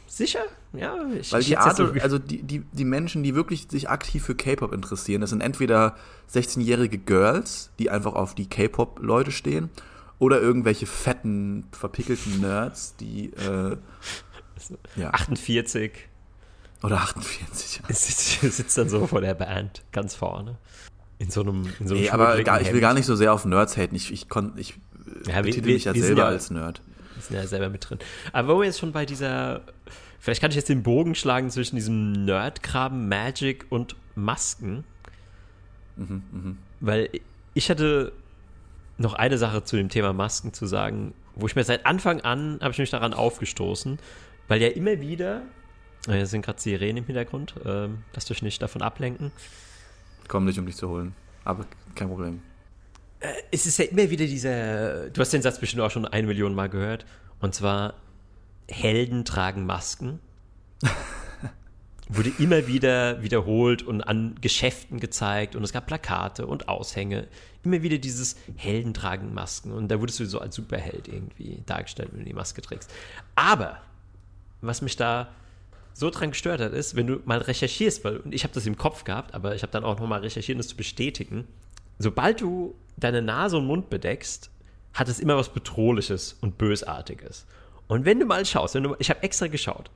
Sicher? Ja, ich Weil die Art, so also die, die, die Menschen, die wirklich sich aktiv für K-Pop interessieren, das sind entweder 16-jährige Girls, die einfach auf die K-Pop-Leute stehen, oder irgendwelche fetten, verpickelten Nerds, die äh, ja. 48. Oder 48, ja. Sitzt, sitzt dann so vor der Band, ganz vorne. In so einem, in so einem nee, aber gar, ich will gar nicht so sehr auf Nerds haten. Ich, ich, kon, ich ja, betitel wir, mich ja selber ja, als Nerd. Sind ja selber mit drin. Aber wo wir jetzt schon bei dieser Vielleicht kann ich jetzt den Bogen schlagen zwischen diesem Nerdgraben, Magic und Masken. Mhm, mh. Weil ich hatte noch eine Sache zu dem Thema Masken zu sagen, wo ich mir seit Anfang an habe ich mich daran aufgestoßen, weil ja immer wieder, hier sind gerade Sirenen im Hintergrund, äh, lasst euch nicht davon ablenken. Komm nicht, um dich zu holen, aber kein Problem. Äh, es ist ja immer wieder dieser, du hast den Satz bestimmt auch schon eine Million Mal gehört, und zwar, Helden tragen Masken. Wurde immer wieder wiederholt und an Geschäften gezeigt und es gab Plakate und Aushänge. Immer wieder dieses Helden tragen Masken und da wurdest du so als Superheld irgendwie dargestellt, wenn du die Maske trägst. Aber was mich da so dran gestört hat, ist, wenn du mal recherchierst, weil und ich habe das im Kopf gehabt, aber ich habe dann auch nochmal recherchiert, um das zu bestätigen. Sobald du deine Nase und Mund bedeckst, hat es immer was Bedrohliches und Bösartiges. Und wenn du mal schaust, wenn du, ich habe extra geschaut,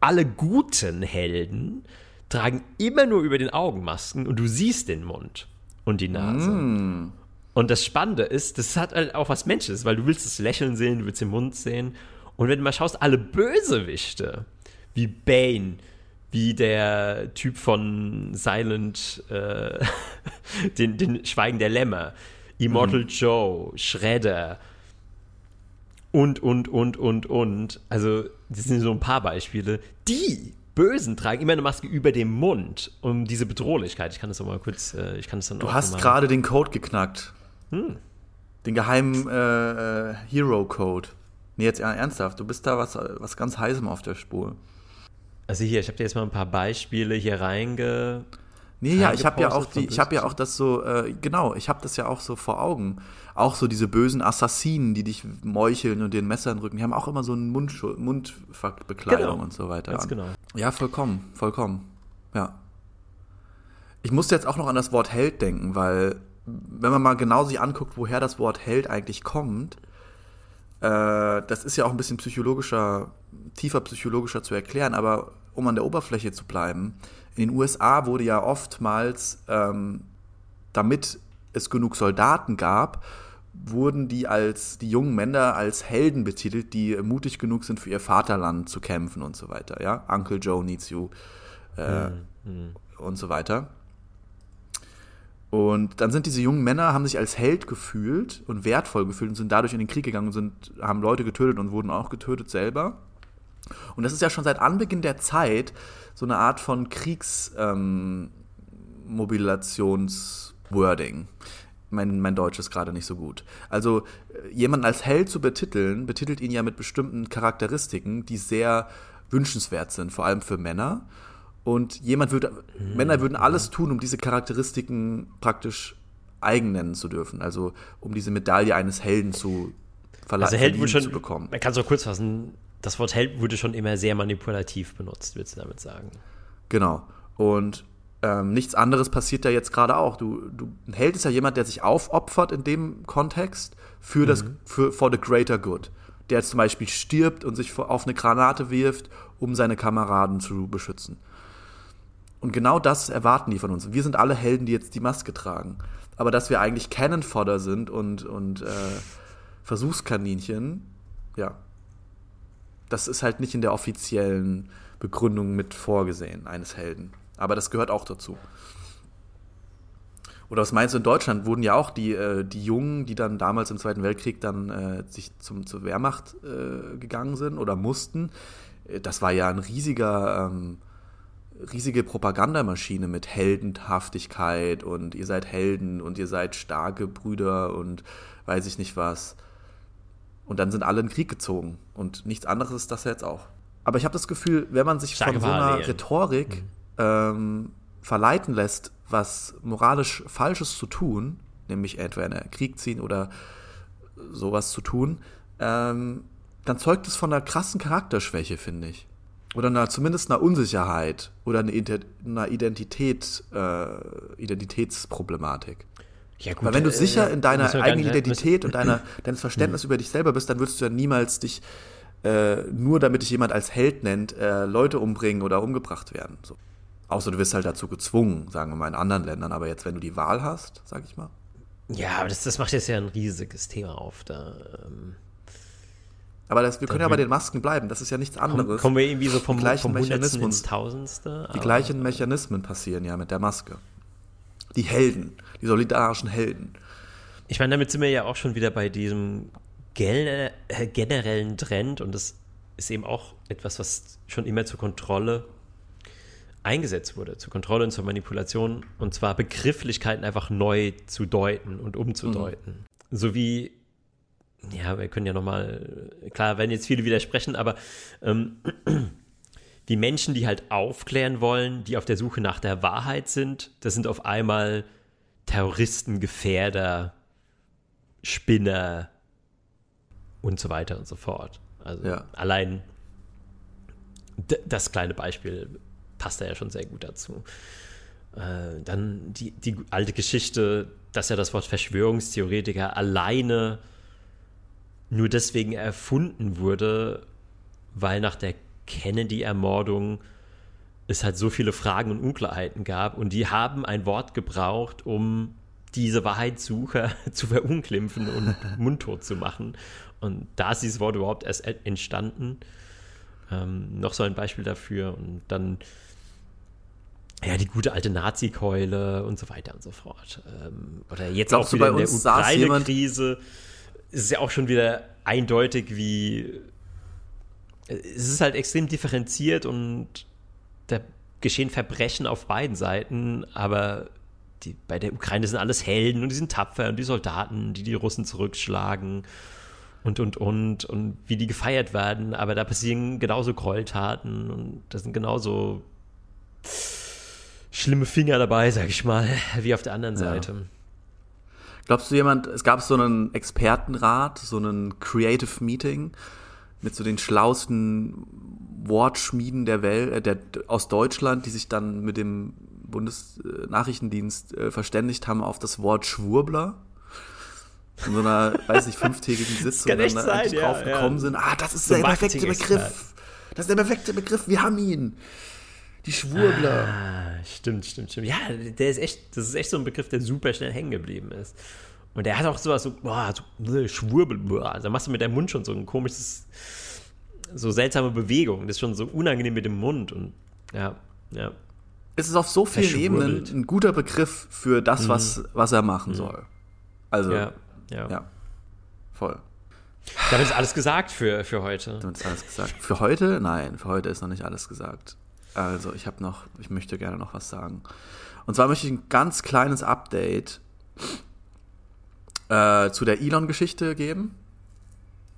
alle guten Helden tragen immer nur über den Augenmasken und du siehst den Mund und die Nase. Mm. Und das Spannende ist, das hat halt auch was Menschliches, weil du willst das Lächeln sehen, du willst den Mund sehen. Und wenn du mal schaust, alle Bösewichte, wie Bane, wie der Typ von Silent, äh, den, den Schweigen der Lämmer, Immortal mm. Joe, Shredder, und, und, und, und, und. Also, das sind so ein paar Beispiele. Die Bösen tragen immer eine Maske über dem Mund, um diese Bedrohlichkeit. Ich kann das noch mal kurz, äh, ich kann das dann Du hast gerade den Code geknackt. Hm. Den geheimen äh, äh, Hero-Code. Nee, jetzt ernsthaft, du bist da was, was ganz Heißem auf der Spur. Also hier, ich habe dir jetzt mal ein paar Beispiele hier reinge Nee, ja, ich habe ja auch die, ich habe ja auch das so, äh, genau, ich habe das ja auch so vor Augen. Auch so diese bösen Assassinen, die dich meucheln und den Messer in den Rücken, die haben auch immer so eine Mundbekleidung genau. und so weiter. Ganz an. genau. Ja, vollkommen, vollkommen. Ja. Ich musste jetzt auch noch an das Wort Held denken, weil wenn man mal genau sich anguckt, woher das Wort Held eigentlich kommt, äh, das ist ja auch ein bisschen psychologischer, tiefer psychologischer zu erklären, aber um an der Oberfläche zu bleiben, in den USA wurde ja oftmals, ähm, damit es genug Soldaten gab, wurden die als die jungen Männer als Helden betitelt, die mutig genug sind für ihr Vaterland zu kämpfen und so weiter. Ja, Uncle Joe needs you äh, mhm. und so weiter. Und dann sind diese jungen Männer, haben sich als Held gefühlt und wertvoll gefühlt und sind dadurch in den Krieg gegangen und sind, haben Leute getötet und wurden auch getötet selber. Und das ist ja schon seit Anbeginn der Zeit so eine Art von Kriegsmodulationswording. Ähm, mein, mein Deutsch ist gerade nicht so gut. Also äh, jemanden als Held zu betiteln, betitelt ihn ja mit bestimmten Charakteristiken, die sehr wünschenswert sind, vor allem für Männer. Und jemand würde, mhm. Männer würden alles tun, um diese Charakteristiken praktisch eigen nennen zu dürfen. Also um diese Medaille eines Helden zu verleihen also Held schon, zu bekommen. Man kann es auch kurz fassen, das Wort Held wurde schon immer sehr manipulativ benutzt, willst du damit sagen? Genau. Und ähm, nichts anderes passiert ja jetzt gerade auch. Du, du, ein Held ist ja jemand, der sich aufopfert in dem Kontext für das, mhm. für, for the greater good. Der jetzt zum Beispiel stirbt und sich auf eine Granate wirft, um seine Kameraden zu beschützen. Und genau das erwarten die von uns. Wir sind alle Helden, die jetzt die Maske tragen. Aber dass wir eigentlich Cannon-Fodder sind und, und äh, Versuchskaninchen, ja, das ist halt nicht in der offiziellen Begründung mit vorgesehen eines Helden. Aber das gehört auch dazu. Oder was meinst du, in Deutschland wurden ja auch die, äh, die Jungen, die dann damals im Zweiten Weltkrieg dann äh, sich zum, zur Wehrmacht äh, gegangen sind oder mussten, äh, das war ja ein riesiger, ähm, riesige Propagandamaschine mit Heldenhaftigkeit und ihr seid Helden und ihr seid starke Brüder und weiß ich nicht was. Und dann sind alle in den Krieg gezogen. Und nichts anderes ist das jetzt auch. Aber ich habe das Gefühl, wenn man sich Starke von so einer Rhetorik mhm ähm, verleiten lässt, was moralisch Falsches zu tun, nämlich etwa in einen Krieg ziehen oder sowas zu tun, ähm, dann zeugt es von einer krassen Charakterschwäche, finde ich. Oder einer, zumindest einer Unsicherheit oder einer Identität, äh, Identitätsproblematik. Ja, gut, Weil wenn du äh, sicher in deiner eigenen Identität und deiner, deines Verständnisses über dich selber bist, dann würdest du ja niemals dich äh, nur damit dich jemand als Held nennt, äh, Leute umbringen oder umgebracht werden. So. Außer du wirst halt dazu gezwungen, sagen wir mal in anderen Ländern. Aber jetzt, wenn du die Wahl hast, sag ich mal. Ja, aber das, das macht jetzt ja ein riesiges Thema auf. Da, ähm, aber das, wir können ja bei den Masken bleiben. Das ist ja nichts anderes. Kommen wir irgendwie so vom, die gleichen vom Mechanismen, ins Tausendste? Die gleichen Mechanismen passieren ja mit der Maske. Die Helden, die solidarischen Helden. Ich meine, damit sind wir ja auch schon wieder bei diesem äh, generellen Trend und das ist eben auch etwas, was schon immer zur Kontrolle eingesetzt wurde, zur Kontrolle und zur Manipulation, und zwar Begrifflichkeiten einfach neu zu deuten und umzudeuten. Mhm. So wie, ja, wir können ja nochmal, klar, werden jetzt viele widersprechen, aber ähm, wie Menschen, die halt aufklären wollen, die auf der Suche nach der Wahrheit sind, das sind auf einmal Terroristen, Gefährder, Spinner und so weiter und so fort. Also ja. allein das kleine Beispiel passt er ja schon sehr gut dazu. Äh, dann die, die alte Geschichte, dass ja das Wort Verschwörungstheoretiker alleine nur deswegen erfunden wurde, weil nach der Kennedy-Ermordung es halt so viele Fragen und Unklarheiten gab und die haben ein Wort gebraucht, um diese Wahrheitssucher zu verunglimpfen und mundtot zu machen. Und da ist dieses Wort überhaupt erst entstanden. Ähm, noch so ein Beispiel dafür. Und dann ja, die gute alte Nazi-Keule und so weiter und so fort. Ähm, oder jetzt Glaubst auch wieder in der Ukraine-Krise ist es ja auch schon wieder eindeutig, wie es ist halt extrem differenziert und da geschehen Verbrechen auf beiden Seiten, aber die, bei der Ukraine sind alles Helden und die sind tapfer und die Soldaten, die die Russen zurückschlagen und, und, und, und wie die gefeiert werden, aber da passieren genauso Gräueltaten und das sind genauso schlimme Finger dabei, sag ich mal, wie auf der anderen Seite. Ja. Glaubst du jemand, es gab so einen Expertenrat, so einen Creative Meeting mit so den schlausten Wortschmieden der Welt, äh, der, aus Deutschland, die sich dann mit dem Bundesnachrichtendienst äh, verständigt haben auf das Wort Schwurbler? In so einer, weiß nicht, fünftägigen Sitzung dann sein, drauf ja, gekommen ja. sind. Ah, das ist so der perfekte Begriff. Das ist der perfekte Begriff, wir haben ihn. Die Schwurbler. Ah, stimmt, stimmt, stimmt. Ja, der ist echt, das ist echt so ein Begriff, der super schnell hängen geblieben ist. Und der hat auch sowas so, boah, so äh, Schwurbel, boah. Da machst du mit deinem Mund schon so ein komisches, so seltsame Bewegung. Das ist schon so unangenehm mit dem Mund. Und ja, ja. Es ist auf so vielen Ebenen ein guter Begriff für das, was, mhm. was er machen mhm. soll. Also, ja, ja. ja. Voll. Damit ist alles gesagt für, für heute. Damit ist alles gesagt. Für heute? Nein, für heute ist noch nicht alles gesagt. Also, ich habe noch, ich möchte gerne noch was sagen. Und zwar möchte ich ein ganz kleines Update äh, zu der Elon-Geschichte geben.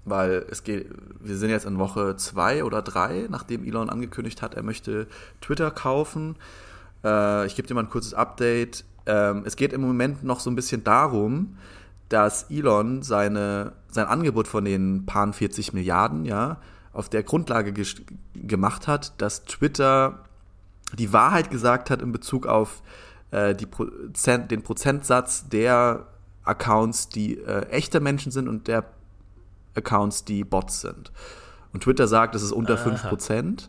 Weil es geht, wir sind jetzt in Woche zwei oder drei, nachdem Elon angekündigt hat, er möchte Twitter kaufen. Äh, ich gebe dir mal ein kurzes Update. Ähm, es geht im Moment noch so ein bisschen darum, dass Elon seine, sein Angebot von den paar 40 Milliarden, ja, auf der Grundlage gemacht hat, dass Twitter die Wahrheit gesagt hat in Bezug auf äh, Prozent, den Prozentsatz der Accounts, die äh, echte Menschen sind und der Accounts, die Bots sind. Und Twitter sagt, es ist unter Aha. 5%.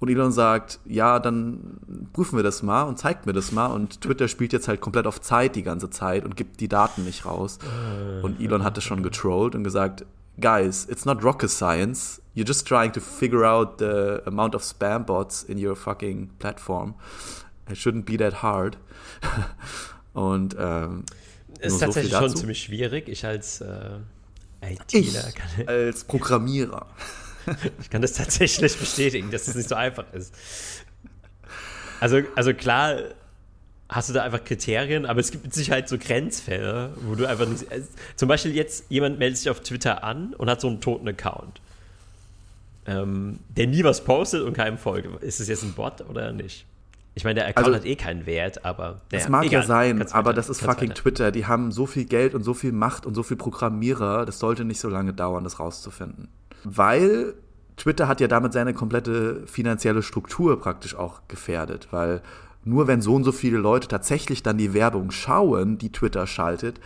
Und Elon sagt, ja, dann prüfen wir das mal und zeigt mir das mal. Und Twitter spielt jetzt halt komplett auf Zeit die ganze Zeit und gibt die Daten nicht raus. Und Elon hat es schon getrollt und gesagt, guys, it's not rocket science. You're just trying to figure out the amount of spam bots in your fucking platform. It shouldn't be that hard. und ähm, ist tatsächlich so schon ziemlich schwierig. Ich als äh, ITler kann als Programmierer. ich kann das tatsächlich bestätigen, dass es nicht so einfach ist. Also, also klar hast du da einfach Kriterien, aber es gibt mit Sicherheit so Grenzfälle, wo du einfach nicht. Also zum Beispiel jetzt, jemand meldet sich auf Twitter an und hat so einen toten Account. Ähm, der nie was postet und keinem folgt. Ist es jetzt ein Bot oder nicht? Ich meine, der Account also, hat eh keinen Wert, aber. Das mag egal, ja sein, aber das ist fucking weiter. Twitter. Die haben so viel Geld und so viel Macht und so viel Programmierer, das sollte nicht so lange dauern, das rauszufinden. Weil Twitter hat ja damit seine komplette finanzielle Struktur praktisch auch gefährdet, weil nur wenn so und so viele Leute tatsächlich dann die Werbung schauen, die Twitter schaltet,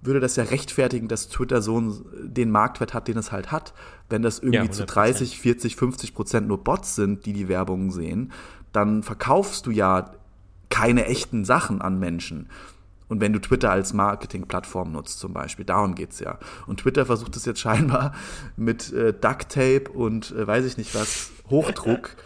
würde das ja rechtfertigen, dass Twitter so den Marktwert hat, den es halt hat. Wenn das irgendwie ja, zu 30, 40, 50 Prozent nur Bots sind, die die Werbung sehen, dann verkaufst du ja keine echten Sachen an Menschen. Und wenn du Twitter als Marketingplattform nutzt zum Beispiel, darum geht es ja. Und Twitter versucht es jetzt scheinbar mit äh, Duct Tape und äh, weiß ich nicht was, Hochdruck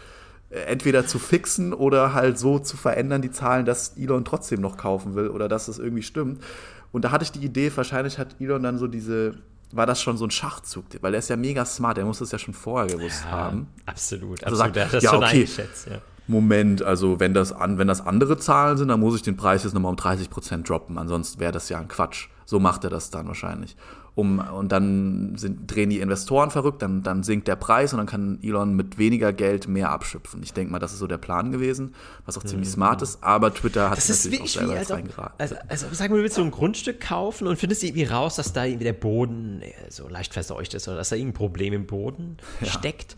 äh, entweder zu fixen oder halt so zu verändern, die Zahlen, dass Elon trotzdem noch kaufen will oder dass es irgendwie stimmt. Und da hatte ich die Idee, wahrscheinlich hat Elon dann so diese, war das schon so ein Schachzug, weil er ist ja mega smart, er muss das ja schon vorher gewusst ja, haben. Absolut, also absolut. Sagt, der hat das ja, schon okay, eingeschätzt, ja. Moment, also wenn das, an, wenn das andere Zahlen sind, dann muss ich den Preis jetzt nochmal um 30 Prozent droppen, ansonsten wäre das ja ein Quatsch. So macht er das dann wahrscheinlich. Um, und dann sind, drehen die Investoren verrückt, dann, dann sinkt der Preis und dann kann Elon mit weniger Geld mehr abschöpfen. Ich denke mal, das ist so der Plan gewesen, was auch ziemlich mhm. smart ist, aber Twitter hat das es natürlich auch selber jetzt reingeraten. Also, also sag mal, du willst so ein Grundstück kaufen und findest irgendwie raus, dass da irgendwie der Boden äh, so leicht verseucht ist oder dass da irgendein Problem im Boden ja. steckt.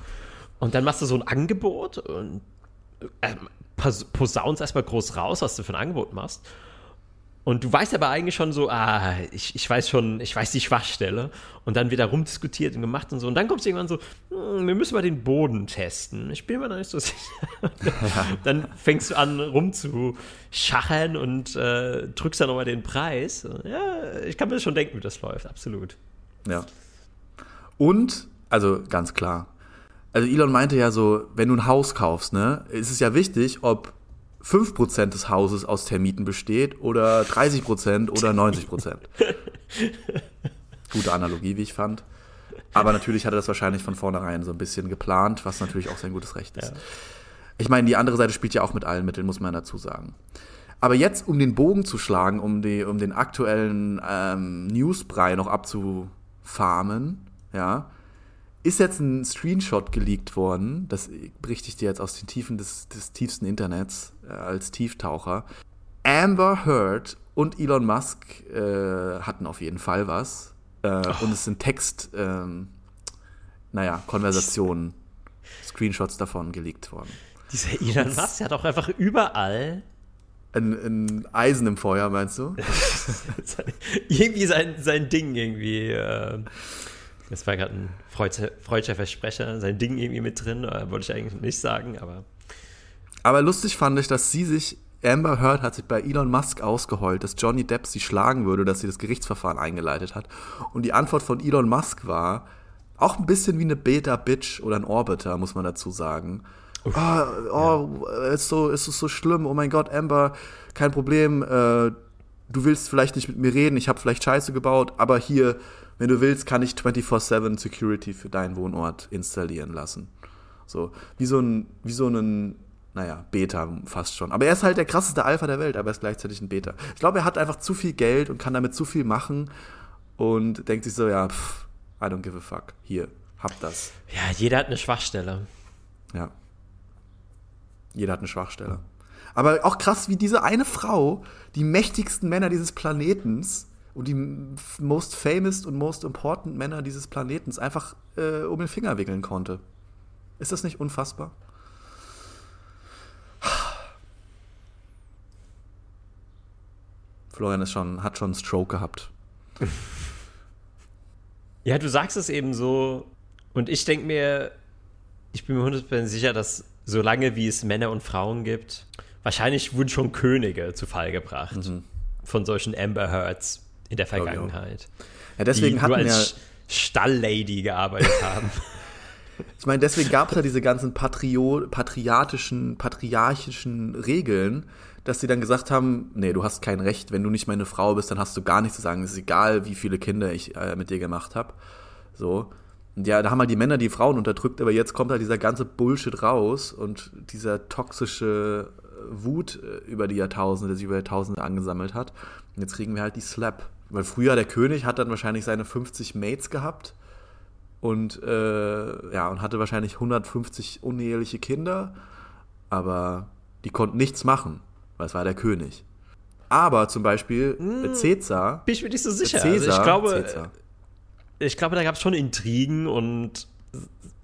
Und dann machst du so ein Angebot und äh, posaunst erstmal groß raus, was du für ein Angebot machst. Und du weißt aber eigentlich schon so, ah, ich, ich weiß schon, ich weiß die Schwachstelle. Und dann wieder rumdiskutiert und gemacht und so. Und dann kommt es irgendwann so, hm, wir müssen mal den Boden testen. Ich bin mir da nicht so sicher. dann fängst du an rumzuschachern und äh, drückst dann nochmal den Preis. Ja, ich kann mir schon denken, wie das läuft, absolut. Ja. Und, also ganz klar, also Elon meinte ja so, wenn du ein Haus kaufst, ne, ist es ja wichtig, ob 5% des Hauses aus Termiten besteht oder 30% oder 90%. Gute Analogie, wie ich fand. Aber natürlich hat er das wahrscheinlich von vornherein so ein bisschen geplant, was natürlich auch sein gutes Recht ist. Ja. Ich meine, die andere Seite spielt ja auch mit allen Mitteln, muss man dazu sagen. Aber jetzt, um den Bogen zu schlagen, um, die, um den aktuellen ähm, Newsbrei noch abzufarmen, ja, ist jetzt ein Screenshot geleakt worden, das berichte ich dir jetzt aus den Tiefen des, des tiefsten Internets äh, als Tieftaucher. Amber Heard und Elon Musk äh, hatten auf jeden Fall was. Äh, oh. Und es sind Text, ähm, naja, Konversationen, Screenshots davon geleakt worden. Dieser Elon Musk hat auch einfach überall ein, ein, Eisen im Feuer, meinst du? irgendwie sein, sein Ding irgendwie. Äh, das war gerade ein freudscher Versprecher, sein Ding irgendwie mit drin, äh, wollte ich eigentlich nicht sagen, aber. Aber lustig fand ich, dass sie sich, Amber Heard hat sich bei Elon Musk ausgeheult, dass Johnny Depp sie schlagen würde, dass sie das Gerichtsverfahren eingeleitet hat. Und die Antwort von Elon Musk war, auch ein bisschen wie eine Beta-Bitch oder ein Orbiter, muss man dazu sagen. Uff, oh, oh ja. ist, so, ist es so schlimm, oh mein Gott, Amber, kein Problem, äh, du willst vielleicht nicht mit mir reden, ich habe vielleicht Scheiße gebaut, aber hier, wenn du willst, kann ich 24-7 Security für deinen Wohnort installieren lassen. So, wie so ein, wie so ein, naja, Beta fast schon. Aber er ist halt der krasseste Alpha der Welt, aber er ist gleichzeitig ein Beta. Ich glaube, er hat einfach zu viel Geld und kann damit zu viel machen und denkt sich so, ja, pff, I don't give a fuck. Hier, hab das. Ja, jeder hat eine Schwachstelle. Ja. Jeder hat eine Schwachstelle. Aber auch krass, wie diese eine Frau die mächtigsten Männer dieses Planetens und die most famous und most important Männer dieses Planetens einfach äh, um den Finger wickeln konnte. Ist das nicht unfassbar? Florian ist schon, hat schon einen Stroke gehabt. Ja, du sagst es eben so. Und ich denke mir, ich bin mir 100% sicher, dass solange wie es Männer und Frauen gibt, wahrscheinlich wurden schon Könige zu Fall gebracht. Mhm. Von solchen Amber Hearts in der Vergangenheit. Ja, deswegen die hatten nur als ja Stalllady gearbeitet haben. Ich meine, deswegen gab es ja diese ganzen Patrio patriarchischen, patriarchischen Regeln, dass sie dann gesagt haben, nee, du hast kein Recht, wenn du nicht meine Frau bist, dann hast du gar nichts zu sagen. Es ist egal, wie viele Kinder ich äh, mit dir gemacht habe. So. Und ja, da haben halt die Männer die Frauen unterdrückt, aber jetzt kommt halt dieser ganze Bullshit raus und dieser toxische äh, Wut äh, über die Jahrtausende, der sich über Jahrtausende angesammelt hat. Und jetzt kriegen wir halt die Slap. Weil früher der König hat dann wahrscheinlich seine 50 Mates gehabt und äh, ja, und hatte wahrscheinlich 150 uneheliche Kinder, aber die konnten nichts machen, weil es war der König. Aber zum Beispiel mm, Caesar. Bin ich mir nicht so sicher. Caesar, also ich glaube, Caesar. ich glaube, da gab es schon Intrigen und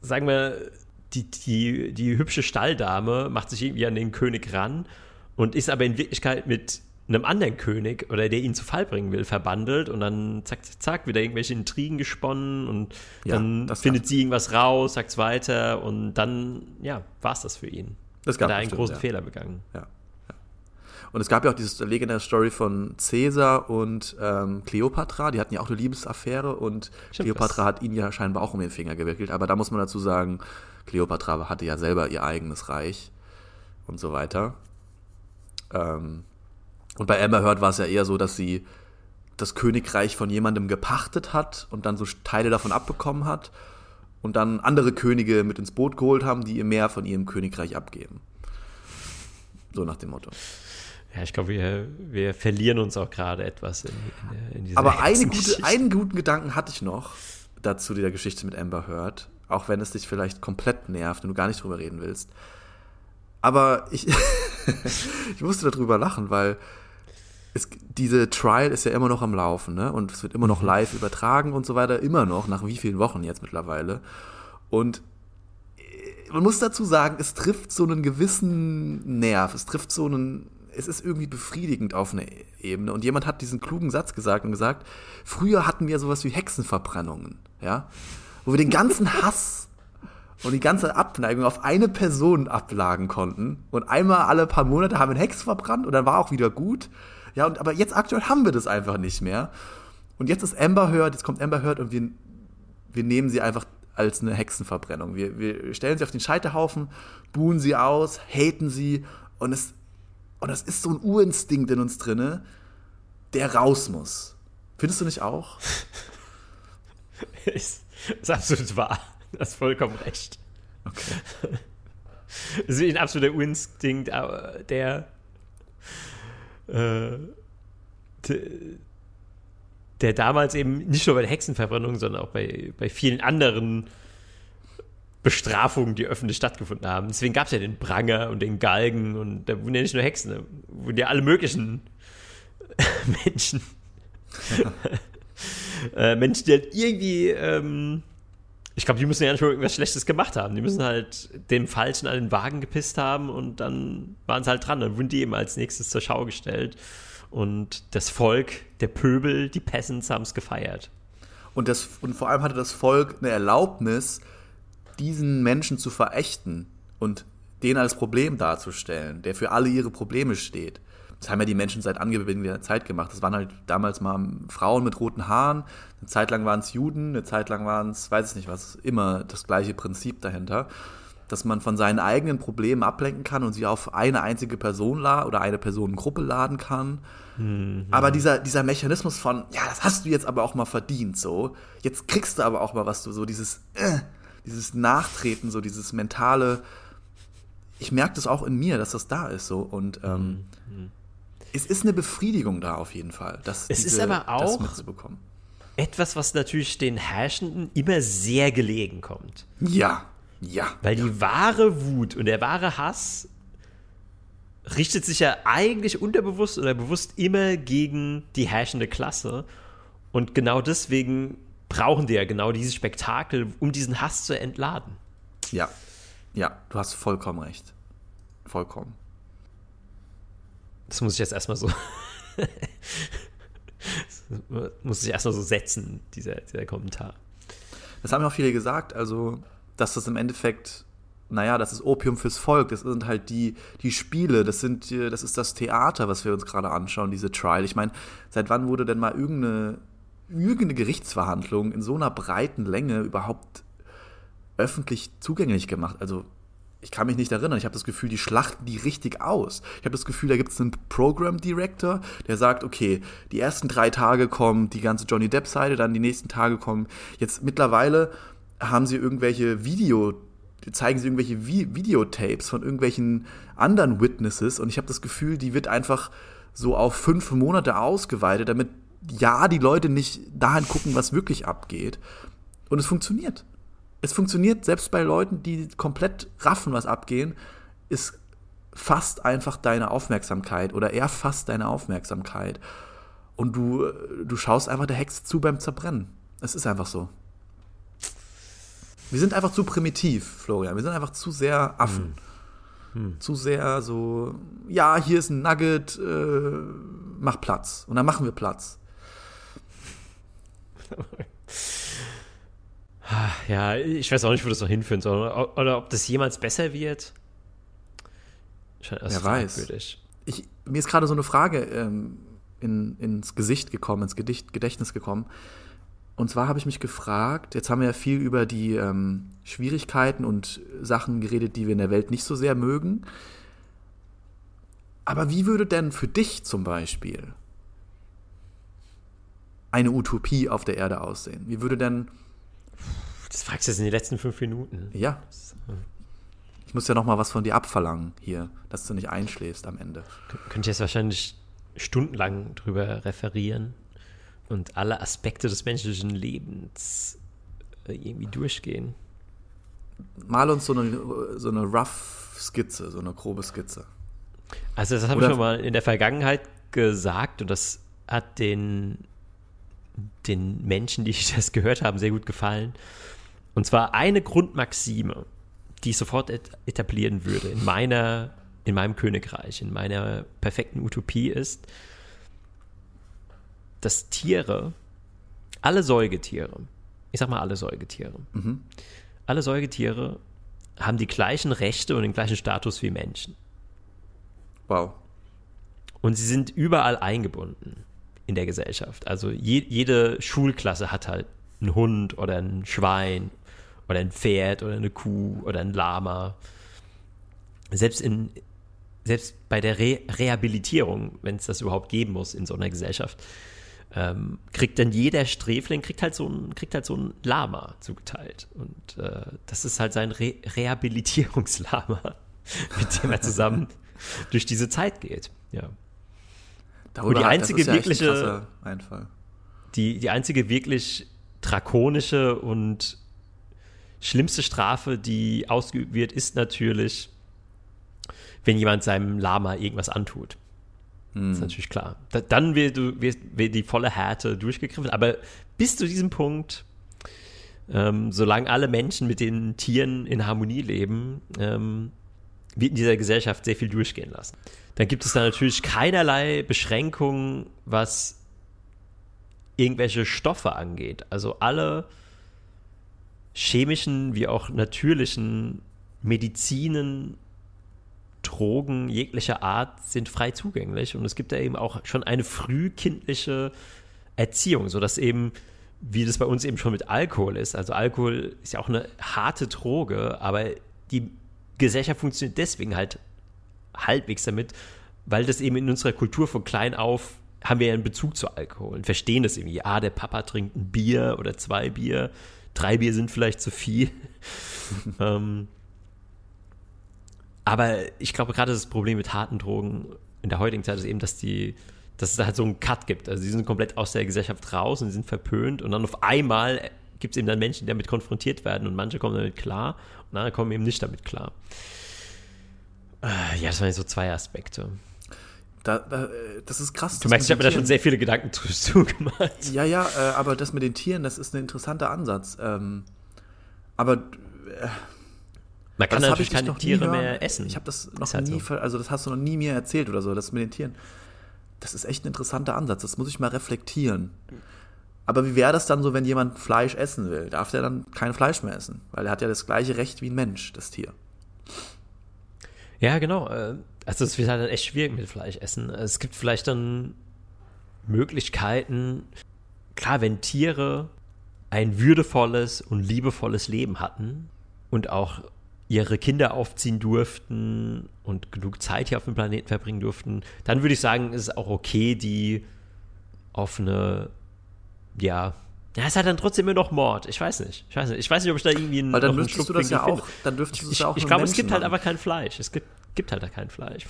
sagen wir, die, die, die hübsche Stalldame macht sich irgendwie an den König ran und ist aber in Wirklichkeit mit einem anderen König oder der ihn zu Fall bringen will, verbandelt und dann zack, zack, zack, wieder irgendwelche Intrigen gesponnen und ja, dann findet sie irgendwas raus, sagt es weiter und dann, ja, war es das für ihn. Das gab Hat er einen großen ja. Fehler begangen. Ja. Und es gab ja auch diese legendäre Story von Caesar und ähm, Cleopatra, die hatten ja auch eine Liebesaffäre und Stimmt, Cleopatra hat ihn ja scheinbar auch um den Finger gewickelt. Aber da muss man dazu sagen, Cleopatra hatte ja selber ihr eigenes Reich und so weiter. Ähm, und bei Amber Heard war es ja eher so, dass sie das Königreich von jemandem gepachtet hat und dann so Teile davon abbekommen hat und dann andere Könige mit ins Boot geholt haben, die ihr mehr von ihrem Königreich abgeben. So nach dem Motto. Ja, ich glaube, wir, wir verlieren uns auch gerade etwas in, in, in Aber eine gute, einen guten Gedanken hatte ich noch dazu dieser Geschichte mit Amber Heard, auch wenn es dich vielleicht komplett nervt und du gar nicht drüber reden willst. Aber ich, ich musste darüber lachen, weil es, diese Trial ist ja immer noch am Laufen, ne? Und es wird immer noch mhm. live übertragen und so weiter, immer noch, nach wie vielen Wochen jetzt mittlerweile. Und äh, man muss dazu sagen, es trifft so einen gewissen Nerv, es trifft so einen, es ist irgendwie befriedigend auf einer Ebene. Und jemand hat diesen klugen Satz gesagt und gesagt, früher hatten wir sowas wie Hexenverbrennungen, ja? Wo wir den ganzen Hass und die ganze Abneigung auf eine Person ablagen konnten. Und einmal alle paar Monate haben wir einen Hex verbrannt und dann war auch wieder gut. Ja, und, aber jetzt aktuell haben wir das einfach nicht mehr. Und jetzt ist Amber Heard, jetzt kommt Amber Heard und wir, wir nehmen sie einfach als eine Hexenverbrennung. Wir, wir stellen sie auf den Scheiterhaufen, buhen sie aus, haten sie und es, und es ist so ein Urinstinkt in uns drinne, der raus muss. Findest du nicht auch? ist, ist absolut wahr. Du hast vollkommen recht. Okay. Das ist ein absoluter Urinstinkt, der äh, der damals eben nicht nur bei der Hexenverbrennung, sondern auch bei, bei vielen anderen Bestrafungen, die öffentlich stattgefunden haben. Deswegen gab es ja den Pranger und den Galgen und da wurden ja nicht nur Hexen, da wurden ja alle möglichen Menschen. äh, Menschen, die halt irgendwie ähm, ich glaube, die müssen ja nicht irgendwas Schlechtes gemacht haben. Die müssen halt dem Falschen an den Wagen gepisst haben und dann waren sie halt dran. Dann wurden die eben als nächstes zur Schau gestellt. Und das Volk, der Pöbel, die Peasants haben es gefeiert. Und, das, und vor allem hatte das Volk eine Erlaubnis, diesen Menschen zu verächten und den als Problem darzustellen, der für alle ihre Probleme steht. Das haben ja die Menschen seit angebetener Zeit gemacht. Das waren halt damals mal Frauen mit roten Haaren, eine Zeit lang waren es Juden, eine Zeit lang waren es, weiß ich nicht was, immer das gleiche Prinzip dahinter, dass man von seinen eigenen Problemen ablenken kann und sie auf eine einzige Person oder eine Personengruppe laden kann. Mhm. Aber dieser, dieser Mechanismus von, ja, das hast du jetzt aber auch mal verdient, so, jetzt kriegst du aber auch mal was, du, so dieses, äh, dieses Nachtreten, so dieses mentale, ich merke das auch in mir, dass das da ist, so, und, ähm, mhm es ist eine Befriedigung da auf jeden Fall, das, es diese, ist aber auch mitzubekommen. Etwas, was natürlich den Herrschenden immer sehr gelegen kommt. Ja, ja. Weil ja. die wahre Wut und der wahre Hass richtet sich ja eigentlich unterbewusst oder bewusst immer gegen die herrschende Klasse. Und genau deswegen brauchen die ja genau dieses Spektakel, um diesen Hass zu entladen. Ja, ja, du hast vollkommen recht. Vollkommen. Das muss ich jetzt erstmal so muss sich erstmal so setzen, dieser, dieser Kommentar. Das haben ja auch viele gesagt, also, dass das im Endeffekt, naja, das ist Opium fürs Volk, das sind halt die, die Spiele, das sind, das ist das Theater, was wir uns gerade anschauen, diese Trial. Ich meine, seit wann wurde denn mal irgendeine, irgendeine Gerichtsverhandlung in so einer breiten Länge überhaupt öffentlich zugänglich gemacht? Also, ich kann mich nicht erinnern. Ich habe das Gefühl, die schlachten die richtig aus. Ich habe das Gefühl, da gibt es einen Program Director, der sagt, okay, die ersten drei Tage kommt die ganze Johnny Depp-Seite, dann die nächsten Tage kommen. Jetzt mittlerweile haben sie irgendwelche Video, zeigen sie irgendwelche Vi Videotapes von irgendwelchen anderen Witnesses und ich habe das Gefühl, die wird einfach so auf fünf Monate ausgeweitet, damit ja die Leute nicht dahin gucken, was wirklich abgeht. Und es funktioniert es funktioniert selbst bei Leuten, die komplett raffen, was abgehen, ist fast einfach deine Aufmerksamkeit oder er fasst deine Aufmerksamkeit. Und du, du schaust einfach der Hexe zu beim Zerbrennen. Es ist einfach so. Wir sind einfach zu primitiv, Florian. Wir sind einfach zu sehr Affen. Hm. Hm. Zu sehr so, ja, hier ist ein Nugget, äh, mach Platz. Und dann machen wir Platz. Ja, ich weiß auch nicht, wo das noch hinführen soll. Oder, oder ob das jemals besser wird. Wer weiß. Ich, mir ist gerade so eine Frage ähm, in, ins Gesicht gekommen, ins Gedicht, Gedächtnis gekommen. Und zwar habe ich mich gefragt, jetzt haben wir ja viel über die ähm, Schwierigkeiten und Sachen geredet, die wir in der Welt nicht so sehr mögen. Aber wie würde denn für dich zum Beispiel eine Utopie auf der Erde aussehen? Wie würde denn das fragst du jetzt in den letzten fünf Minuten. Ja. Ich muss ja noch mal was von dir abverlangen hier, dass du nicht einschläfst am Ende. Könnte jetzt wahrscheinlich stundenlang drüber referieren und alle Aspekte des menschlichen Lebens äh, irgendwie durchgehen. Mal uns so eine, so eine rough Skizze, so eine grobe Skizze. Also das habe ich schon mal in der Vergangenheit gesagt und das hat den, den Menschen, die das gehört haben, sehr gut gefallen. Und zwar eine Grundmaxime, die ich sofort etablieren würde in meiner, in meinem Königreich, in meiner perfekten Utopie ist, dass Tiere, alle Säugetiere, ich sag mal alle Säugetiere, mhm. alle Säugetiere haben die gleichen Rechte und den gleichen Status wie Menschen. Wow. Und sie sind überall eingebunden in der Gesellschaft. Also je, jede Schulklasse hat halt einen Hund oder ein Schwein oder ein Pferd oder eine Kuh oder ein Lama. Selbst in selbst bei der Re Rehabilitierung, wenn es das überhaupt geben muss in so einer Gesellschaft, ähm, kriegt dann jeder Sträfling kriegt halt so ein kriegt halt so ein Lama zugeteilt und äh, das ist halt sein Re Rehabilitierungslama, mit dem er zusammen durch diese Zeit geht. Ja. Darüber die einzige ja wirkliche Die, die einzige wirklich drakonische und schlimmste Strafe, die ausgeübt wird, ist natürlich, wenn jemand seinem Lama irgendwas antut. Hm. Das ist natürlich klar. Da, dann wird, wird, wird, die volle Härte durchgegriffen. Aber bis zu diesem Punkt, ähm, solange alle Menschen mit den Tieren in Harmonie leben, ähm, wird in dieser Gesellschaft sehr viel durchgehen lassen. Dann gibt es da natürlich keinerlei Beschränkungen, was irgendwelche Stoffe angeht. Also alle chemischen wie auch natürlichen Medizinen, Drogen jeglicher Art sind frei zugänglich und es gibt da eben auch schon eine frühkindliche Erziehung, sodass eben, wie das bei uns eben schon mit Alkohol ist, also Alkohol ist ja auch eine harte Droge, aber die Gesellschaft funktioniert deswegen halt halbwegs damit, weil das eben in unserer Kultur von klein auf haben wir ja einen Bezug zu Alkohol und verstehen das irgendwie. Ah, der Papa trinkt ein Bier oder zwei Bier drei Bier sind vielleicht zu viel. ähm, aber ich glaube, gerade das Problem mit harten Drogen in der heutigen Zeit ist eben, dass die, dass es da halt so einen Cut gibt. Also, sie sind komplett aus der Gesellschaft raus und sie sind verpönt und dann auf einmal gibt es eben dann Menschen, die damit konfrontiert werden und manche kommen damit klar andere kommen eben nicht damit klar. Äh, ja, das waren so zwei Aspekte. Da, da, das ist krass. Du merkst, ich habe mir da schon sehr viele Gedanken zu gemacht. Ja, ja, äh, aber das mit den Tieren, das ist ein interessanter Ansatz. Ähm, aber äh, man kann natürlich keine Tiere mehr essen. Ich habe das noch nie, so. also das hast du noch nie mir erzählt oder so, das mit den Tieren. das ist echt ein interessanter Ansatz. Das muss ich mal reflektieren. Aber wie wäre das dann so, wenn jemand Fleisch essen will? Darf der dann kein Fleisch mehr essen? Weil er hat ja das gleiche Recht wie ein Mensch, das Tier. Ja, genau. Äh, also es wird halt dann echt schwierig mit Fleisch essen. Es gibt vielleicht dann Möglichkeiten, klar, wenn Tiere ein würdevolles und liebevolles Leben hatten und auch ihre Kinder aufziehen durften und genug Zeit hier auf dem Planeten verbringen durften, dann würde ich sagen, ist es auch okay, die auf eine, ja, ja, es hat dann trotzdem immer noch Mord. Ich weiß nicht. Ich weiß nicht. Ich weiß nicht, ob ich da irgendwie einen. Weil dann dürftest du das ja auch. Dann dürftest du es ja auch. Ich, ich glaube, es gibt halt aber kein Fleisch. Es gibt, gibt halt da kein Fleisch.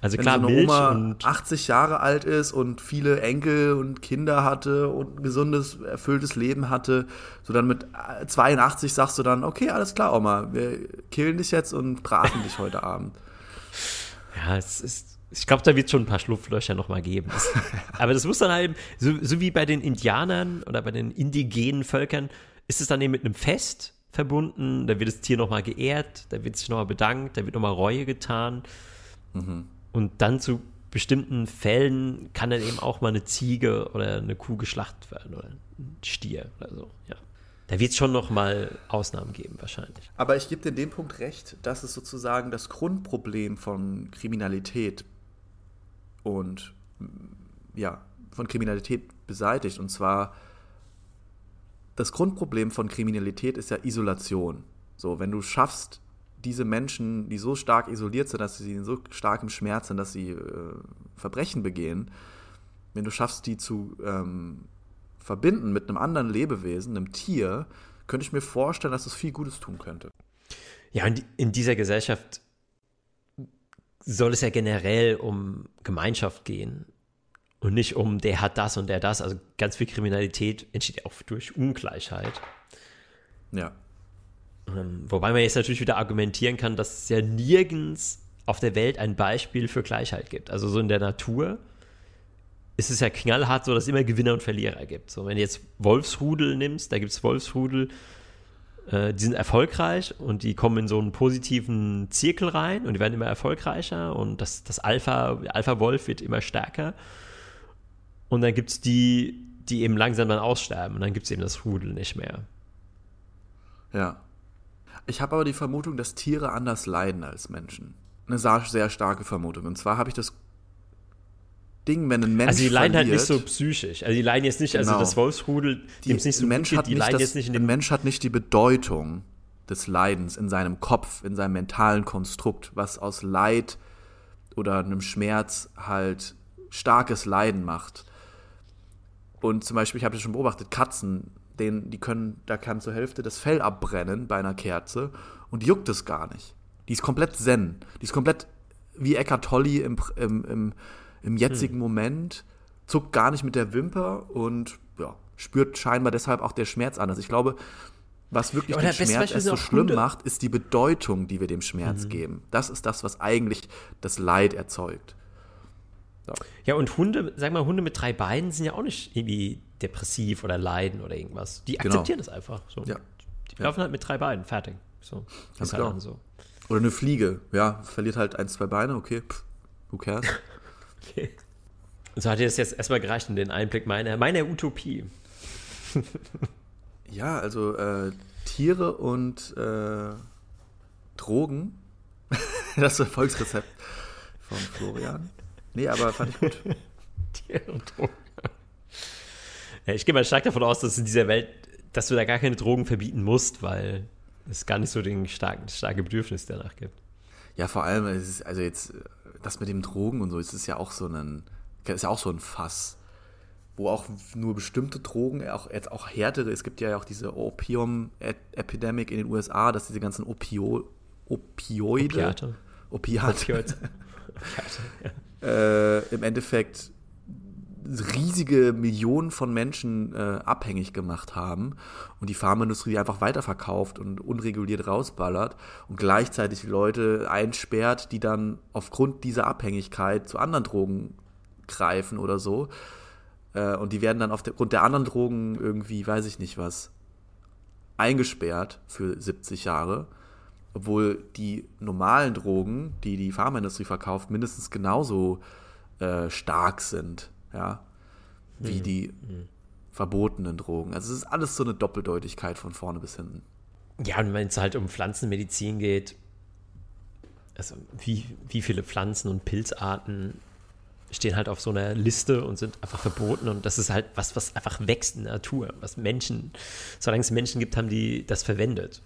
Also Wenn klar, so eine Milch Oma und 80 Jahre alt ist und viele Enkel und Kinder hatte und ein gesundes, erfülltes Leben hatte, so dann mit 82 sagst du dann, okay, alles klar, Oma, wir killen dich jetzt und braten dich heute Abend. Ja, es ist, ich glaube, da wird schon ein paar Schlupflöcher nochmal geben. aber das muss dann halt, so, so wie bei den Indianern oder bei den indigenen Völkern, ist es dann eben mit einem Fest verbunden, da wird das Tier nochmal geehrt, da wird sich nochmal bedankt, da wird nochmal Reue getan. Mhm. Und dann zu bestimmten Fällen kann dann eben auch mal eine Ziege oder eine Kuh geschlachtet werden oder ein Stier oder so, ja. Da wird es schon noch mal Ausnahmen geben, wahrscheinlich. Aber ich gebe dir in dem Punkt recht, dass es sozusagen das Grundproblem von Kriminalität und ja, von Kriminalität beseitigt. Und zwar das Grundproblem von Kriminalität ist ja Isolation. So, wenn du schaffst, diese Menschen, die so stark isoliert sind, dass sie so stark im Schmerz sind, dass sie äh, Verbrechen begehen, wenn du schaffst, die zu ähm, verbinden mit einem anderen Lebewesen, einem Tier, könnte ich mir vorstellen, dass es viel Gutes tun könnte. Ja, und in dieser Gesellschaft soll es ja generell um Gemeinschaft gehen und nicht um der hat das und der das. Also ganz viel Kriminalität entsteht ja auch durch Ungleichheit. Ja. Ähm, wobei man jetzt natürlich wieder argumentieren kann, dass es ja nirgends auf der Welt ein Beispiel für Gleichheit gibt. Also so in der Natur ist es ja knallhart so, dass es immer Gewinner und Verlierer gibt. So, wenn du jetzt Wolfsrudel nimmst, da gibt es Wolfsrudel, äh, die sind erfolgreich und die kommen in so einen positiven Zirkel rein und die werden immer erfolgreicher und das, das Alpha, Alpha-Wolf wird immer stärker. Und dann gibt es die, die eben langsam dann aussterben und dann gibt es eben das Rudel nicht mehr. Ja. Ich habe aber die Vermutung, dass Tiere anders leiden als Menschen. Eine sehr starke Vermutung. Und zwar habe ich das Ding, wenn ein Mensch. Also die leiden halt nicht so psychisch. Also die leiden jetzt nicht, also genau. also das Wolfsrudel, dem es nicht so Mensch geht, die leiden jetzt nicht in dem. Ein Mensch hat nicht die Bedeutung des Leidens in seinem Kopf, in seinem mentalen Konstrukt, was aus Leid oder einem Schmerz halt starkes Leiden macht. Und zum Beispiel, ich habe das schon beobachtet, Katzen den, die können, da kann zur Hälfte das Fell abbrennen bei einer Kerze und die juckt es gar nicht. Die ist komplett zen. Die ist komplett wie Eckart Tolle im, im, im, im jetzigen hm. Moment, zuckt gar nicht mit der Wimper und ja, spürt scheinbar deshalb auch der Schmerz anders. Ich glaube, was wirklich ja, den Schmerz erst so schlimm Hunde. macht, ist die Bedeutung, die wir dem Schmerz mhm. geben. Das ist das, was eigentlich das Leid erzeugt. So. Ja, und Hunde, sag mal, Hunde mit drei Beinen sind ja auch nicht irgendwie depressiv oder leiden oder irgendwas. Die genau. akzeptieren genau. das einfach. So. Ja. Die ja. laufen halt mit drei Beinen, fertig. So. Ganz halt so. Oder eine Fliege, ja, verliert halt ein, zwei Beine, okay, pff, who cares? okay. So hat dir das jetzt erstmal gereicht in den Einblick meiner, meiner Utopie. ja, also äh, Tiere und äh, Drogen, das ist ein Erfolgsrezept von Florian. Nee, aber fand ich gut. Tiere und Drogen. Ja, ich gehe mal stark davon aus, dass in dieser Welt, dass du da gar keine Drogen verbieten musst, weil es gar nicht so den starken, starke Bedürfnis danach gibt. Ja, vor allem, es ist, also jetzt, das mit dem Drogen und so, es ist ja auch so ein, ist ja auch so ein Fass, wo auch nur bestimmte Drogen, auch jetzt auch härtere, es gibt ja auch diese Opium-Epidemic in den USA, dass diese ganzen Opio, Opioide, Opiate, Opiate, Opiate ja. äh, im Endeffekt riesige Millionen von Menschen äh, abhängig gemacht haben und die Pharmaindustrie einfach weiterverkauft und unreguliert rausballert und gleichzeitig Leute einsperrt, die dann aufgrund dieser Abhängigkeit zu anderen Drogen greifen oder so. Äh, und die werden dann aufgrund der anderen Drogen irgendwie, weiß ich nicht was, eingesperrt für 70 Jahre. Obwohl die normalen Drogen, die die Pharmaindustrie verkauft, mindestens genauso äh, stark sind, ja, wie Mhm. die verbotenen Drogen. Also es ist alles so eine Doppeldeutigkeit von vorne bis hinten. Ja, und wenn es halt um Pflanzenmedizin geht, also wie, wie viele Pflanzen und Pilzarten stehen halt auf so einer Liste und sind einfach verboten und das ist halt was, was einfach wächst in der Natur, was Menschen, solange es Menschen gibt, haben die das verwendet.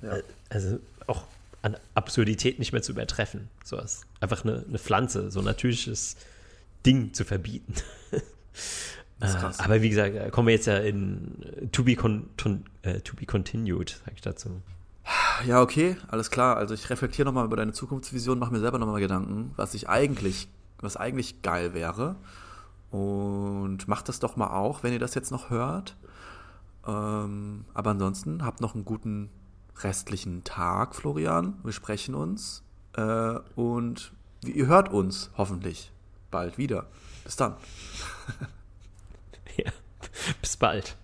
Ja. Also auch an Absurdität nicht mehr zu übertreffen. Sowas. Einfach eine, eine Pflanze, so ein natürliches Ding zu verbieten. Äh. Aber wie gesagt, da kommen wir jetzt ja in äh, to be, con, äh, to be continued, sag ich dazu. Ja, okay, alles klar. Also ich reflektiere nochmal über deine Zukunftsvision, mache mir selber nochmal Gedanken, was ich eigentlich, was eigentlich geil wäre. Und macht das doch mal auch, wenn ihr das jetzt noch hört. Ähm, aber ansonsten habt noch einen guten restlichen Tag, Florian. Wir sprechen uns. Äh, und ihr hört uns hoffentlich bald wieder. Bis dann. Ja. Bis bald.